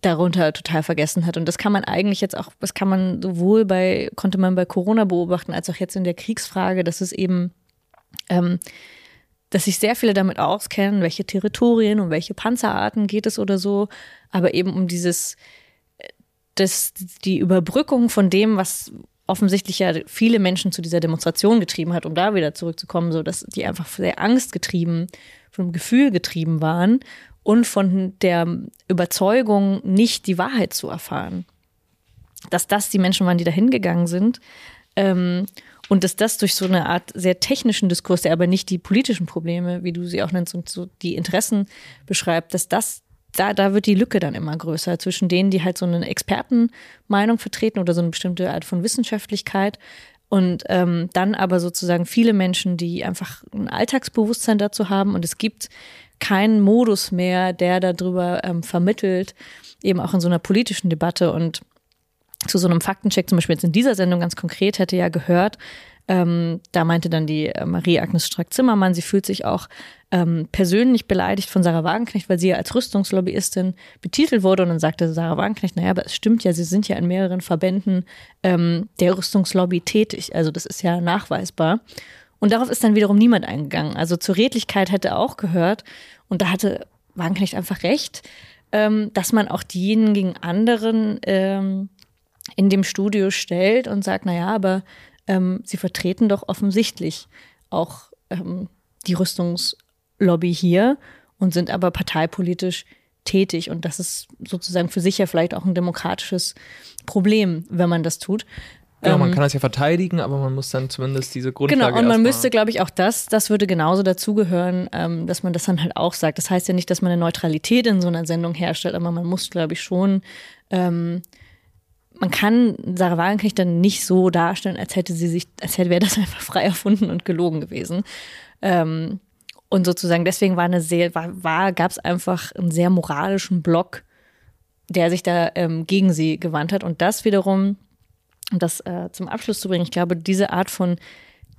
darunter total vergessen hat. Und das kann man eigentlich jetzt auch, das kann man sowohl bei, konnte man bei Corona beobachten, als auch jetzt in der Kriegsfrage, dass es eben, ähm, dass sich sehr viele damit auskennen, welche Territorien und welche Panzerarten geht es oder so, aber eben um dieses, das, die Überbrückung von dem, was offensichtlich ja viele Menschen zu dieser Demonstration getrieben hat, um da wieder zurückzukommen, so dass die einfach sehr angstgetrieben, vom Gefühl getrieben waren und von der Überzeugung, nicht die Wahrheit zu erfahren. Dass das die Menschen waren, die da hingegangen sind. Ähm, und dass das durch so eine Art sehr technischen Diskurs, der aber nicht die politischen Probleme, wie du sie auch nennst, und so die Interessen beschreibt, dass das, da, da wird die Lücke dann immer größer zwischen denen, die halt so eine Expertenmeinung vertreten oder so eine bestimmte Art von Wissenschaftlichkeit und ähm, dann aber sozusagen viele Menschen, die einfach ein Alltagsbewusstsein dazu haben. Und es gibt keinen Modus mehr, der darüber ähm, vermittelt, eben auch in so einer politischen Debatte und zu so einem Faktencheck, zum Beispiel jetzt in dieser Sendung ganz konkret, hätte ja gehört, ähm, da meinte dann die äh, Marie-Agnes Strack-Zimmermann, sie fühlt sich auch ähm, persönlich beleidigt von Sarah Wagenknecht, weil sie ja als Rüstungslobbyistin betitelt wurde. Und dann sagte Sarah Wagenknecht, naja, aber es stimmt ja, sie sind ja in mehreren Verbänden ähm, der Rüstungslobby tätig. Also das ist ja nachweisbar. Und darauf ist dann wiederum niemand eingegangen. Also zur Redlichkeit hätte auch gehört, und da hatte Wagenknecht einfach recht, ähm, dass man auch diejenigen gegen anderen ähm, in dem Studio stellt und sagt, naja, aber ähm, sie vertreten doch offensichtlich auch die Rüstungslobby hier und sind aber parteipolitisch tätig. Und das ist sozusagen für sich ja vielleicht auch ein demokratisches Problem, wenn man das tut. Genau, man ähm, kann das ja verteidigen, aber man muss dann zumindest diese Grundlage Genau, und man müsste, glaube ich, auch das, das würde genauso dazugehören, ähm, dass man das dann halt auch sagt. Das heißt ja nicht, dass man eine Neutralität in so einer Sendung herstellt, aber man muss, glaube ich, schon, ähm, man kann Sarah Wagenknecht dann nicht so darstellen, als hätte sie sich, als hätte wäre das [laughs] einfach frei erfunden und gelogen gewesen. Ähm, und sozusagen deswegen war eine sehr, war, war gab es einfach einen sehr moralischen Block, der sich da ähm, gegen sie gewandt hat. Und das wiederum um das äh, zum Abschluss zu bringen, ich glaube, diese Art von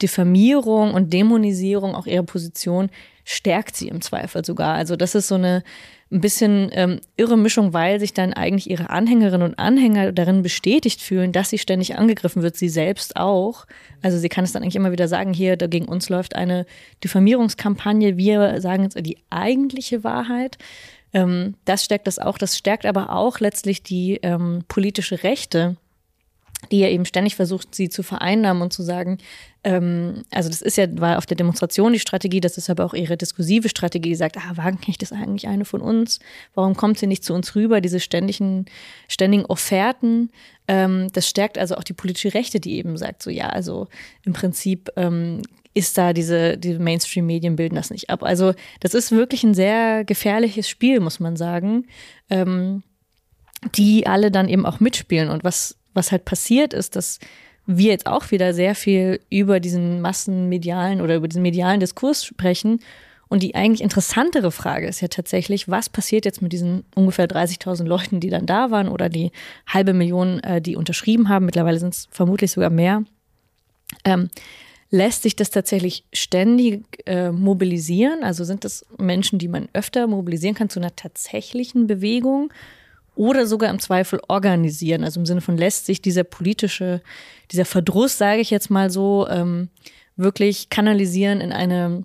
Diffamierung und Dämonisierung auch ihrer Position stärkt sie im Zweifel sogar. Also das ist so eine ein bisschen ähm, irre Mischung, weil sich dann eigentlich ihre Anhängerinnen und Anhänger darin bestätigt fühlen, dass sie ständig angegriffen wird, sie selbst auch. Also sie kann es dann eigentlich immer wieder sagen, hier, gegen uns läuft eine Diffamierungskampagne, wir sagen jetzt die eigentliche Wahrheit. Ähm, das stärkt das auch, das stärkt aber auch letztlich die ähm, politische Rechte, die ja eben ständig versucht, sie zu vereinnahmen und zu sagen, ähm, also das ist ja, war auf der Demonstration die Strategie, das ist aber auch ihre diskursive Strategie, die sagt, ah, Wagenknecht ist eigentlich eine von uns, warum kommt sie nicht zu uns rüber, diese ständigen, ständigen Offerten, ähm, das stärkt also auch die politische Rechte, die eben sagt, so ja, also im Prinzip ähm, ist da diese, diese Mainstream-Medien bilden das nicht ab. Also das ist wirklich ein sehr gefährliches Spiel, muss man sagen, ähm, die alle dann eben auch mitspielen. Und was was halt passiert ist, dass wir jetzt auch wieder sehr viel über diesen massenmedialen oder über diesen medialen Diskurs sprechen. Und die eigentlich interessantere Frage ist ja tatsächlich, was passiert jetzt mit diesen ungefähr 30.000 Leuten, die dann da waren oder die halbe Million, äh, die unterschrieben haben. Mittlerweile sind es vermutlich sogar mehr. Ähm, lässt sich das tatsächlich ständig äh, mobilisieren? Also sind das Menschen, die man öfter mobilisieren kann zu einer tatsächlichen Bewegung? Oder sogar im Zweifel organisieren. Also im Sinne von lässt sich dieser politische, dieser Verdruss, sage ich jetzt mal so, ähm, wirklich kanalisieren in eine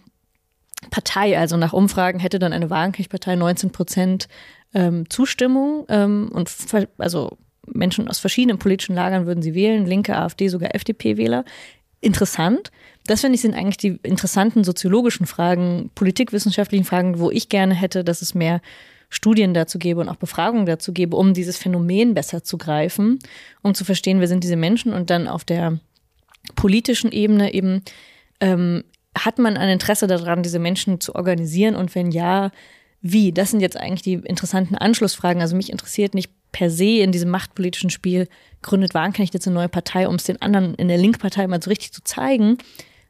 Partei. Also nach Umfragen hätte dann eine Wagenknecht-Partei 19 Prozent ähm, Zustimmung ähm, und also Menschen aus verschiedenen politischen Lagern würden sie wählen, Linke, AfD, sogar FDP-Wähler. Interessant. Das finde ich sind eigentlich die interessanten soziologischen Fragen, politikwissenschaftlichen Fragen, wo ich gerne hätte, dass es mehr Studien dazu gebe und auch Befragungen dazu gebe, um dieses Phänomen besser zu greifen, um zu verstehen, wer sind diese Menschen und dann auf der politischen Ebene eben ähm, hat man ein Interesse daran, diese Menschen zu organisieren und wenn ja, wie? Das sind jetzt eigentlich die interessanten Anschlussfragen. Also mich interessiert nicht per se in diesem machtpolitischen Spiel, gründet Wagenknecht jetzt eine neue Partei, um es den anderen in der Linkpartei mal so richtig zu zeigen,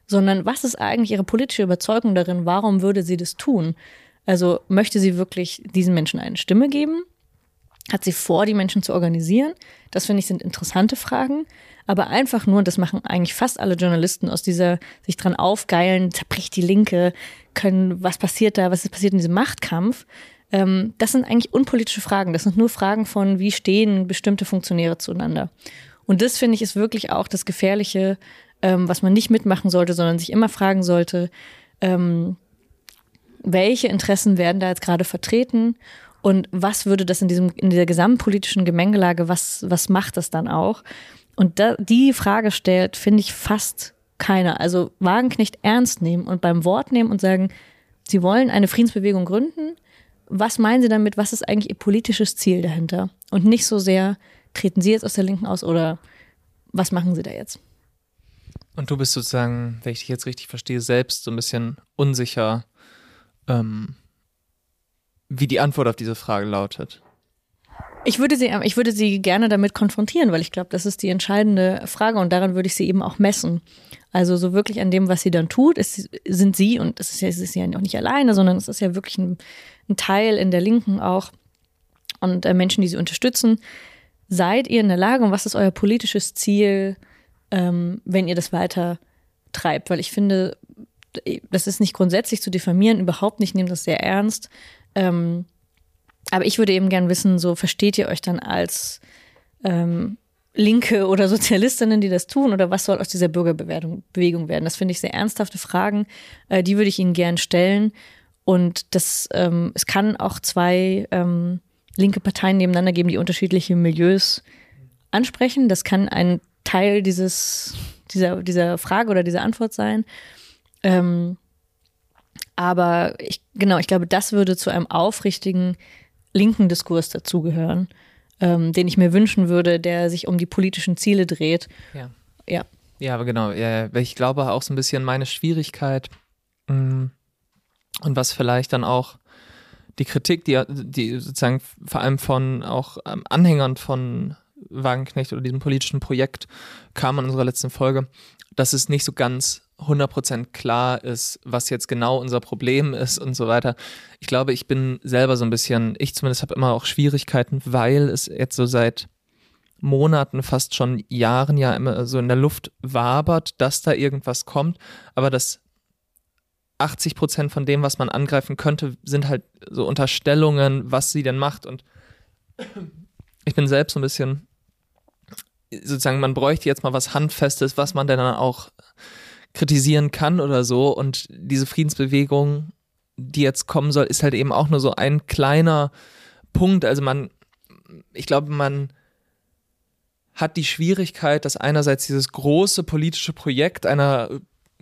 sondern was ist eigentlich ihre politische Überzeugung darin? Warum würde sie das tun? Also möchte sie wirklich diesen Menschen eine Stimme geben? Hat sie vor, die Menschen zu organisieren? Das finde ich sind interessante Fragen. Aber einfach nur, und das machen eigentlich fast alle Journalisten aus dieser, sich dran aufgeilen, zerbricht die Linke, können, was passiert da, was ist passiert in diesem Machtkampf? Ähm, das sind eigentlich unpolitische Fragen. Das sind nur Fragen von, wie stehen bestimmte Funktionäre zueinander. Und das finde ich ist wirklich auch das Gefährliche, ähm, was man nicht mitmachen sollte, sondern sich immer fragen sollte, ähm, welche Interessen werden da jetzt gerade vertreten und was würde das in diesem in dieser gesamtpolitischen Gemengelage, was was macht das dann auch? Und da, die Frage stellt, finde ich fast keiner. Also Wagenknecht ernst nehmen und beim Wort nehmen und sagen, Sie wollen eine Friedensbewegung gründen. Was meinen Sie damit? Was ist eigentlich Ihr politisches Ziel dahinter? Und nicht so sehr, treten Sie jetzt aus der Linken aus oder was machen Sie da jetzt? Und du bist sozusagen, wenn ich dich jetzt richtig verstehe, selbst so ein bisschen unsicher, ähm, wie die Antwort auf diese Frage lautet. Ich würde sie, ich würde sie gerne damit konfrontieren, weil ich glaube, das ist die entscheidende Frage und daran würde ich sie eben auch messen. Also so wirklich an dem, was sie dann tut, ist, sind sie, und es ist, ja, es ist ja auch nicht alleine, sondern es ist ja wirklich ein, ein Teil in der Linken auch und äh, Menschen, die sie unterstützen. Seid ihr in der Lage und was ist euer politisches Ziel, ähm, wenn ihr das weiter treibt? Weil ich finde, das ist nicht grundsätzlich zu diffamieren, überhaupt nicht, nehmt das sehr ernst. Ähm, aber ich würde eben gern wissen, so versteht ihr euch dann als ähm, Linke oder Sozialistinnen, die das tun, oder was soll aus dieser Bürgerbewegung werden? Das finde ich sehr ernsthafte Fragen, äh, die würde ich Ihnen gern stellen. Und das, ähm, es kann auch zwei ähm, linke Parteien nebeneinander geben, die unterschiedliche Milieus ansprechen. Das kann ein Teil dieses, dieser, dieser Frage oder dieser Antwort sein. Ähm, aber ich, genau, ich glaube, das würde zu einem aufrichtigen linken Diskurs dazugehören, ähm, den ich mir wünschen würde, der sich um die politischen Ziele dreht. Ja. Ja, ja aber genau. Ja, ich glaube auch so ein bisschen meine Schwierigkeit mh, mm, und was vielleicht dann auch die Kritik, die, die sozusagen vor allem von auch ähm, Anhängern von Wagenknecht oder diesem politischen Projekt kam in unserer letzten Folge, dass es nicht so ganz 100% klar ist, was jetzt genau unser Problem ist und so weiter. Ich glaube, ich bin selber so ein bisschen, ich zumindest habe immer auch Schwierigkeiten, weil es jetzt so seit Monaten, fast schon Jahren ja immer so in der Luft wabert, dass da irgendwas kommt, aber dass 80 Prozent von dem, was man angreifen könnte, sind halt so Unterstellungen, was sie denn macht. Und ich bin selbst so ein bisschen, sozusagen, man bräuchte jetzt mal was Handfestes, was man denn dann auch kritisieren kann oder so. Und diese Friedensbewegung, die jetzt kommen soll, ist halt eben auch nur so ein kleiner Punkt. Also man, ich glaube, man hat die Schwierigkeit, dass einerseits dieses große politische Projekt einer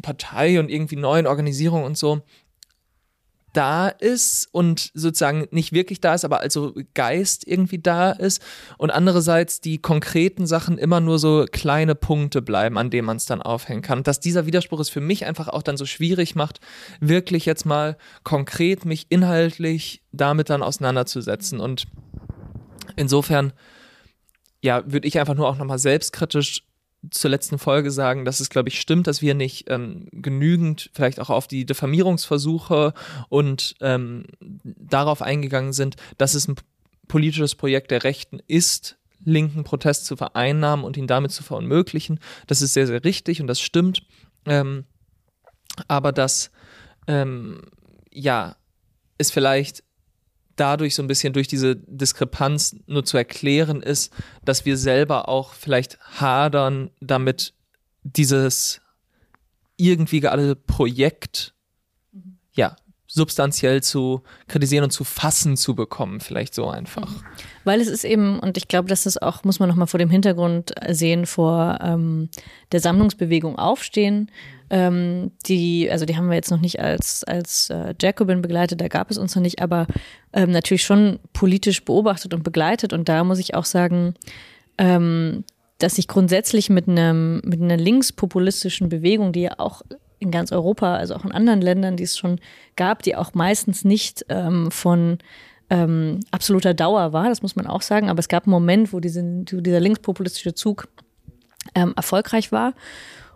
Partei und irgendwie neuen Organisierung und so da ist und sozusagen nicht wirklich da ist, aber also Geist irgendwie da ist und andererseits die konkreten Sachen immer nur so kleine Punkte bleiben, an denen man es dann aufhängen kann. Dass dieser Widerspruch es für mich einfach auch dann so schwierig macht, wirklich jetzt mal konkret mich inhaltlich damit dann auseinanderzusetzen und insofern ja, würde ich einfach nur auch nochmal selbstkritisch zur letzten Folge sagen, dass es, glaube ich, stimmt, dass wir nicht ähm, genügend vielleicht auch auf die Diffamierungsversuche und ähm, darauf eingegangen sind, dass es ein politisches Projekt der Rechten ist, linken Protest zu vereinnahmen und ihn damit zu verunmöglichen. Das ist sehr, sehr richtig und das stimmt. Ähm, aber dass, ähm, ja, es vielleicht dadurch so ein bisschen durch diese Diskrepanz nur zu erklären ist, dass wir selber auch vielleicht hadern, damit dieses irgendwie gerade Projekt, ja, substanziell zu kritisieren und zu fassen zu bekommen, vielleicht so einfach. Weil es ist eben, und ich glaube, das ist auch, muss man nochmal vor dem Hintergrund sehen, vor ähm, der Sammlungsbewegung aufstehen. Ähm, die, also die haben wir jetzt noch nicht als, als äh, Jacobin begleitet, da gab es uns noch nicht, aber ähm, natürlich schon politisch beobachtet und begleitet. Und da muss ich auch sagen, ähm, dass ich grundsätzlich mit einem mit einer linkspopulistischen Bewegung, die ja auch in ganz Europa, also auch in anderen Ländern, die es schon gab, die auch meistens nicht ähm, von ähm, absoluter Dauer war, das muss man auch sagen. Aber es gab einen Moment, wo, diese, dieser linkspopulistische Zug ähm, erfolgreich war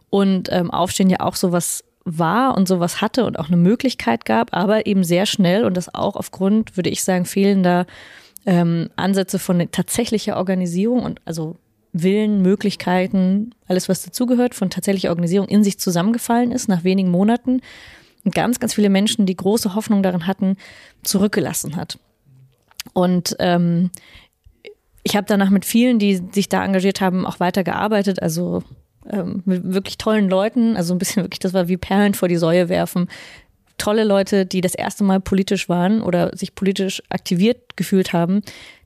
und ähm, Aufstehen ja auch sowas war und sowas hatte und auch eine Möglichkeit gab, aber eben sehr schnell und das auch aufgrund, würde ich sagen, fehlender ähm, Ansätze von tatsächlicher Organisierung und also Willen, Möglichkeiten, alles was dazugehört, von tatsächlicher Organisierung in sich zusammengefallen ist nach wenigen Monaten und ganz, ganz viele Menschen, die große Hoffnung darin hatten, zurückgelassen hat. Und ähm, ich habe danach mit vielen, die sich da engagiert haben, auch weitergearbeitet, also ähm, mit wirklich tollen Leuten, also ein bisschen wirklich, das war wie Perlen vor die Säue werfen. Tolle Leute, die das erste Mal politisch waren oder sich politisch aktiviert gefühlt haben,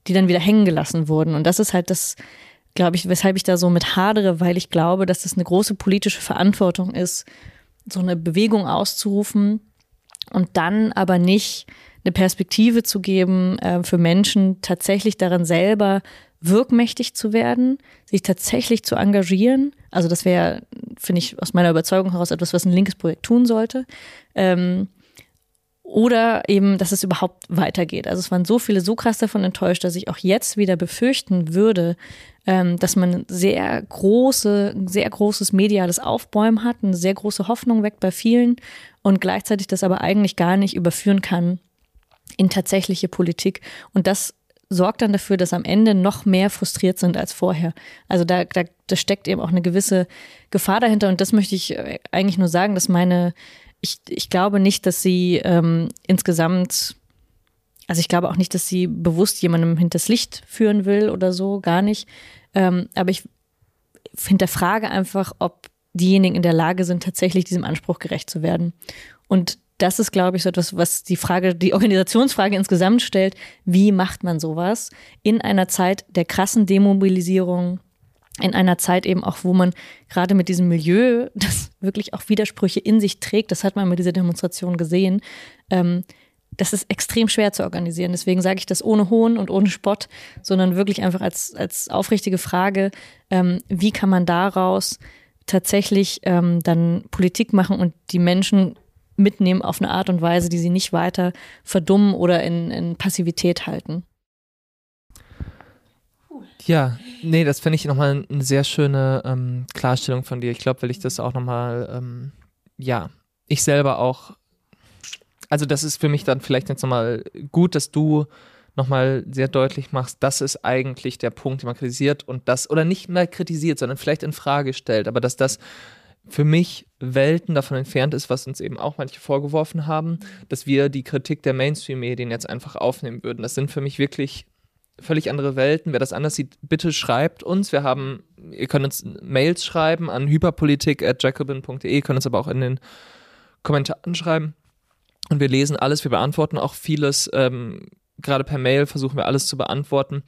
die dann wieder hängen gelassen wurden. Und das ist halt das, glaube ich, weshalb ich da so mit hadere, weil ich glaube, dass das eine große politische Verantwortung ist, so eine Bewegung auszurufen und dann aber nicht eine Perspektive zu geben, äh, für Menschen tatsächlich darin selber wirkmächtig zu werden, sich tatsächlich zu engagieren. Also das wäre, finde ich, aus meiner Überzeugung heraus etwas, was ein linkes Projekt tun sollte. Ähm, oder eben, dass es überhaupt weitergeht. Also es waren so viele so krass davon enttäuscht, dass ich auch jetzt wieder befürchten würde, ähm, dass man sehr große, sehr großes mediales Aufbäumen hat, eine sehr große Hoffnung weckt bei vielen und gleichzeitig das aber eigentlich gar nicht überführen kann in tatsächliche Politik. Und das sorgt dann dafür, dass am Ende noch mehr frustriert sind als vorher. Also da, da, da steckt eben auch eine gewisse Gefahr dahinter. Und das möchte ich äh, eigentlich nur sagen, dass meine ich, ich glaube nicht, dass sie ähm, insgesamt, also ich glaube auch nicht, dass sie bewusst jemandem hinters Licht führen will oder so, gar nicht. Ähm, aber ich hinterfrage einfach, ob diejenigen in der Lage sind, tatsächlich diesem Anspruch gerecht zu werden. Und das ist, glaube ich, so etwas, was die Frage, die Organisationsfrage insgesamt stellt. Wie macht man sowas in einer Zeit der krassen Demobilisierung, in einer Zeit eben auch, wo man gerade mit diesem Milieu, [laughs] das wirklich auch Widersprüche in sich trägt, das hat man mit dieser Demonstration gesehen, ähm, das ist extrem schwer zu organisieren. Deswegen sage ich das ohne Hohn und ohne Spott, sondern wirklich einfach als, als aufrichtige Frage, ähm, wie kann man daraus tatsächlich ähm, dann Politik machen und die Menschen mitnehmen auf eine Art und Weise, die sie nicht weiter verdummen oder in, in Passivität halten. Ja, nee, das finde ich nochmal eine sehr schöne ähm, Klarstellung von dir. Ich glaube, weil ich das auch nochmal, ähm, ja, ich selber auch, also das ist für mich dann vielleicht jetzt nochmal gut, dass du nochmal sehr deutlich machst, das ist eigentlich der Punkt, den man kritisiert und das, oder nicht mal kritisiert, sondern vielleicht in Frage stellt, aber dass das für mich Welten davon entfernt ist, was uns eben auch manche vorgeworfen haben, dass wir die Kritik der Mainstream-Medien jetzt einfach aufnehmen würden. Das sind für mich wirklich völlig andere Welten. Wer das anders sieht, bitte schreibt uns. Wir haben, ihr könnt uns Mails schreiben an hyperpolitik.jacobin.de, könnt uns aber auch in den Kommentaren schreiben. Und wir lesen alles, wir beantworten auch vieles. Ähm, Gerade per Mail versuchen wir alles zu beantworten.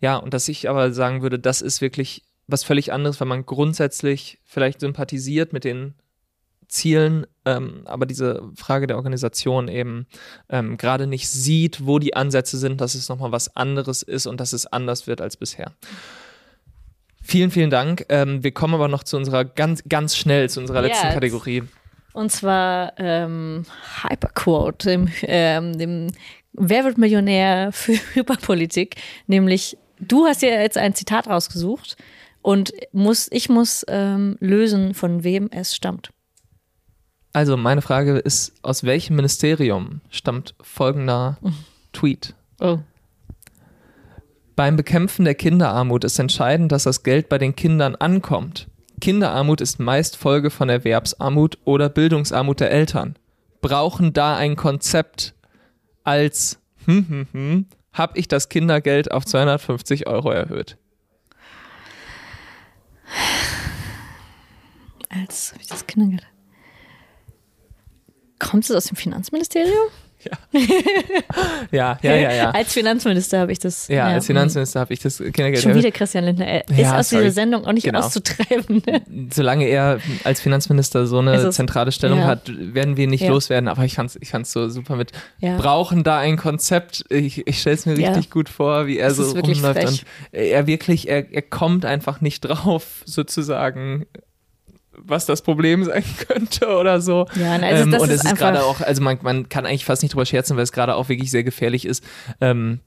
Ja, und dass ich aber sagen würde, das ist wirklich was völlig anderes, wenn man grundsätzlich vielleicht sympathisiert mit den Zielen, ähm, aber diese Frage der Organisation eben ähm, gerade nicht sieht, wo die Ansätze sind, dass es nochmal was anderes ist und dass es anders wird als bisher. Vielen, vielen Dank. Ähm, wir kommen aber noch zu unserer ganz, ganz schnell zu unserer letzten yes. Kategorie. Und zwar ähm, Hyperquote, dem, ähm, dem Wer wird Millionär für [laughs] Hyperpolitik, nämlich du hast dir jetzt ein Zitat rausgesucht und muss, ich muss ähm, lösen, von wem es stammt. Also meine Frage ist, aus welchem Ministerium stammt folgender [laughs] Tweet? Oh. Beim Bekämpfen der Kinderarmut ist entscheidend, dass das Geld bei den Kindern ankommt. Kinderarmut ist meist Folge von Erwerbsarmut oder Bildungsarmut der Eltern. Brauchen da ein Konzept als hm, hm, hm, habe ich das Kindergeld auf 250 Euro erhöht. Als ich das Kindergeld. Kommt es aus dem Finanzministerium? Ja. [laughs] ja, ja, ja, ja. Als Finanzminister habe ich das. Ja, ja. als Finanzminister habe ich das Kindergeld. Schon wieder Christian Lindner. Er ist ja, aus sorry. dieser Sendung auch nicht genau. auszutreiben. [laughs] Solange er als Finanzminister so eine also, zentrale Stellung hat, werden wir nicht loswerden. Aber ich fand es ich fand's so super mit. Brauchen da ein Konzept. Ich, ich stelle es mir richtig gut vor, wie er das so rumläuft. Und er wirklich, er, er kommt einfach nicht drauf, [laughs] sozusagen was das Problem [laughs] sein könnte oder so. Ja, also ähm, und es ist, ist gerade auch, also man, man kann eigentlich fast nicht drüber scherzen, weil es gerade auch wirklich sehr gefährlich ist. Ähm,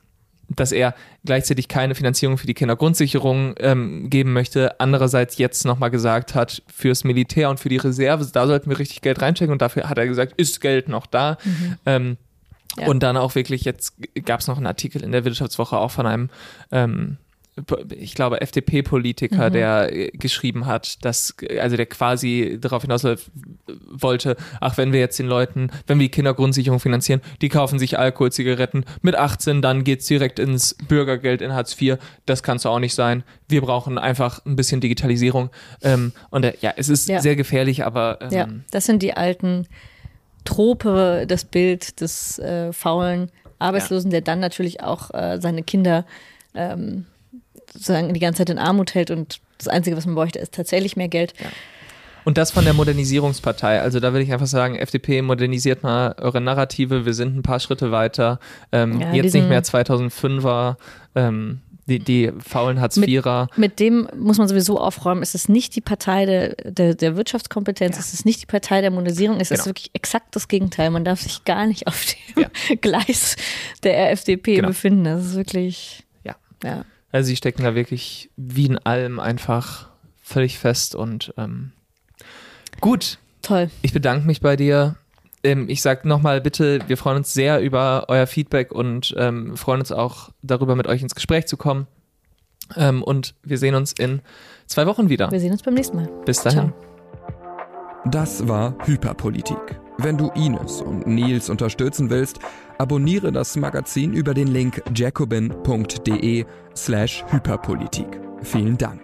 dass er gleichzeitig keine Finanzierung für die Kindergrundsicherung ähm, geben möchte. Andererseits jetzt nochmal gesagt hat, fürs Militär und für die Reserve, da sollten wir richtig Geld reinstecken. Und dafür hat er gesagt, ist Geld noch da. Mhm. Ähm, ja. Und dann auch wirklich, jetzt gab es noch einen Artikel in der Wirtschaftswoche auch von einem ähm, ich glaube, FDP-Politiker, mhm. der äh, geschrieben hat, dass, also der quasi darauf hinaus wollte, ach, wenn wir jetzt den Leuten, wenn wir die Kindergrundsicherung finanzieren, die kaufen sich Alkohol, Zigaretten, mit 18 dann geht's direkt ins Bürgergeld in Hartz IV, das kannst du auch nicht sein. Wir brauchen einfach ein bisschen Digitalisierung. Ähm, und äh, ja, es ist ja. sehr gefährlich, aber. Ähm, ja, das sind die alten Trope, das Bild des äh, faulen Arbeitslosen, ja. der dann natürlich auch äh, seine Kinder ähm, sozusagen die ganze Zeit in Armut hält und das Einzige, was man bräuchte, ist tatsächlich mehr Geld. Ja. Und das von der Modernisierungspartei. Also da will ich einfach sagen, FDP modernisiert mal eure Narrative. Wir sind ein paar Schritte weiter. Ähm, ja, jetzt nicht mehr 2005er. Ähm, die, die faulen Hartz-IVer. Mit, mit, dem muss man sowieso aufräumen. Es ist nicht die Partei der, der, der Wirtschaftskompetenz, ja. es ist nicht die Partei der Modernisierung, es genau. ist wirklich exakt das Gegenteil. Man darf sich gar nicht auf dem ja. [laughs] Gleis der FDP genau. befinden. Das ist wirklich. Ja. ja. Also sie stecken da wirklich wie in allem einfach völlig fest und ähm, gut. Toll. Ich bedanke mich bei dir. Ähm, ich sage nochmal bitte, wir freuen uns sehr über euer Feedback und ähm, freuen uns auch darüber, mit euch ins Gespräch zu kommen. Ähm, und wir sehen uns in zwei Wochen wieder. Wir sehen uns beim nächsten Mal. Bis dahin. Ciao. Das war Hyperpolitik. Wenn du Ines und Nils unterstützen willst, abonniere das Magazin über den Link jacobin.de slash Hyperpolitik. Vielen Dank.